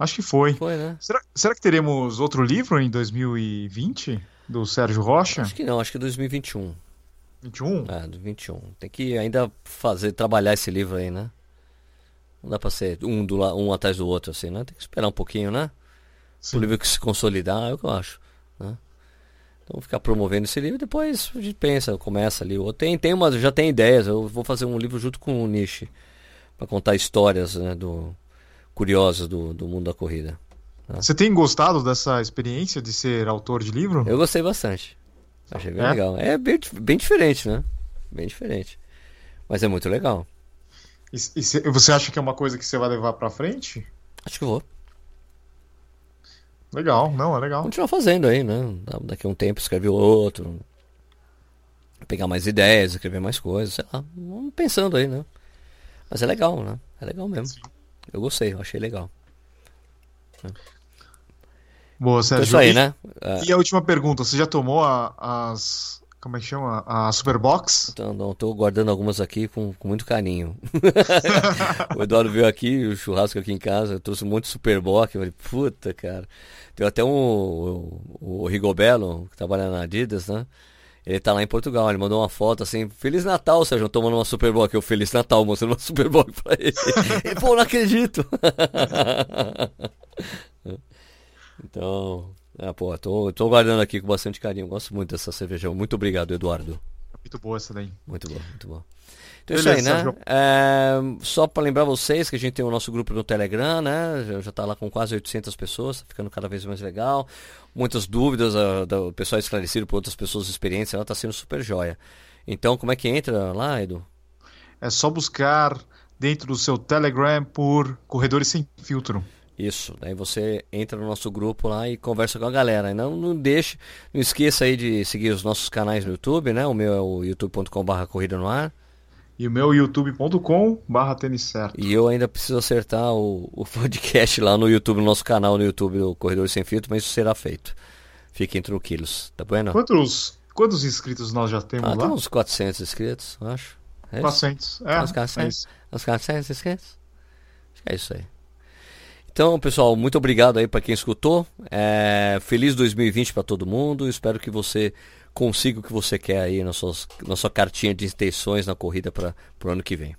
Speaker 2: Acho que foi.
Speaker 1: Foi, né?
Speaker 2: Será, será que teremos outro livro em 2020? Do Sérgio Rocha?
Speaker 1: Acho que não, acho que 2021.
Speaker 2: 21?
Speaker 1: É, do 21. Tem que ainda fazer, trabalhar esse livro aí, né? Não dá pra ser um, do, um atrás do outro, assim, né? Tem que esperar um pouquinho, né? Sim. O livro que se consolidar, é o que eu acho. Né? Então ficar promovendo esse livro, depois a gente pensa, começa ali. Ou tem, tem umas, já tem ideias. Eu vou fazer um livro junto com o Nishi para contar histórias né, do, curiosas do, do mundo da corrida.
Speaker 2: Né? Você tem gostado dessa experiência de ser autor de livro?
Speaker 1: Eu gostei bastante. Achei bem é? legal. É bem, bem diferente, né? Bem diferente. Mas é muito legal.
Speaker 2: E, e você acha que é uma coisa que você vai levar para frente?
Speaker 1: Acho que vou.
Speaker 2: Legal, não, é legal.
Speaker 1: Continuar fazendo aí, né? Daqui a um tempo escrever outro. Pegar mais ideias, escrever mais coisas, sei lá. Vamos pensando aí, né? Mas é legal, né? É legal mesmo. Sim. Eu gostei, eu achei legal.
Speaker 2: Boa, Sérgio.
Speaker 1: Então, isso aí, né?
Speaker 2: E a última pergunta, você já tomou a, as. Como é que chama? A Superbox?
Speaker 1: Então, não, tô guardando algumas aqui com, com muito carinho. o Eduardo veio aqui, o churrasco aqui em casa, eu trouxe um monte de Superbox. Eu falei, puta, cara. Tem até um. O, o Rigobelo, que trabalha na Adidas, né? Ele tá lá em Portugal, ele mandou uma foto assim, Feliz Natal, Sérgio, tomando uma Superboc. Eu, Feliz Natal, mostrando uma Superboc pra ele. ele, pô, não acredito. então, é, pô, tô, tô guardando aqui com bastante carinho. Gosto muito dessa cerveja. Muito obrigado, Eduardo.
Speaker 2: Muito boa essa daí.
Speaker 1: Muito boa, muito boa. Então é isso aí, né? É, só para lembrar vocês que a gente tem o nosso grupo no Telegram, né? Já, já tá lá com quase 800 pessoas, tá ficando cada vez mais legal. Muitas dúvidas, uh, do pessoal esclarecido por outras pessoas experientes, ela tá sendo super joia. Então, como é que entra lá, Edu?
Speaker 2: É só buscar dentro do seu Telegram por Corredores Sem Filtro.
Speaker 1: Isso, daí você entra no nosso grupo lá e conversa com a galera. E não, não deixe, não esqueça aí de seguir os nossos canais no YouTube, né? O meu é o youtube.com.br corrida no ar.
Speaker 2: E o meu youtube.com barra tênis certo.
Speaker 1: E eu ainda preciso acertar o, o podcast lá no YouTube, no nosso canal no YouTube do Corredor Sem Filtro, mas isso será feito. Fiquem tranquilos, tá bueno?
Speaker 2: Quantos, quantos inscritos nós já temos ah, lá?
Speaker 1: uns 400 inscritos, acho.
Speaker 2: É 400, é.
Speaker 1: Uns 400, é uns 400 inscritos. Acho que é isso aí. Então, pessoal, muito obrigado aí para quem escutou. É, feliz 2020 para todo mundo. Espero que você consiga o que você quer aí na, suas, na sua cartinha de intenções na corrida para o ano que vem.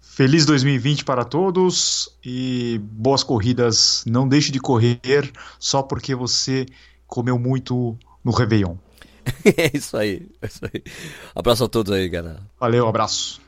Speaker 2: Feliz 2020 para todos e boas corridas. Não deixe de correr só porque você comeu muito no Réveillon.
Speaker 1: é isso aí, é isso aí. Abraço a todos aí, galera.
Speaker 2: Valeu, abraço.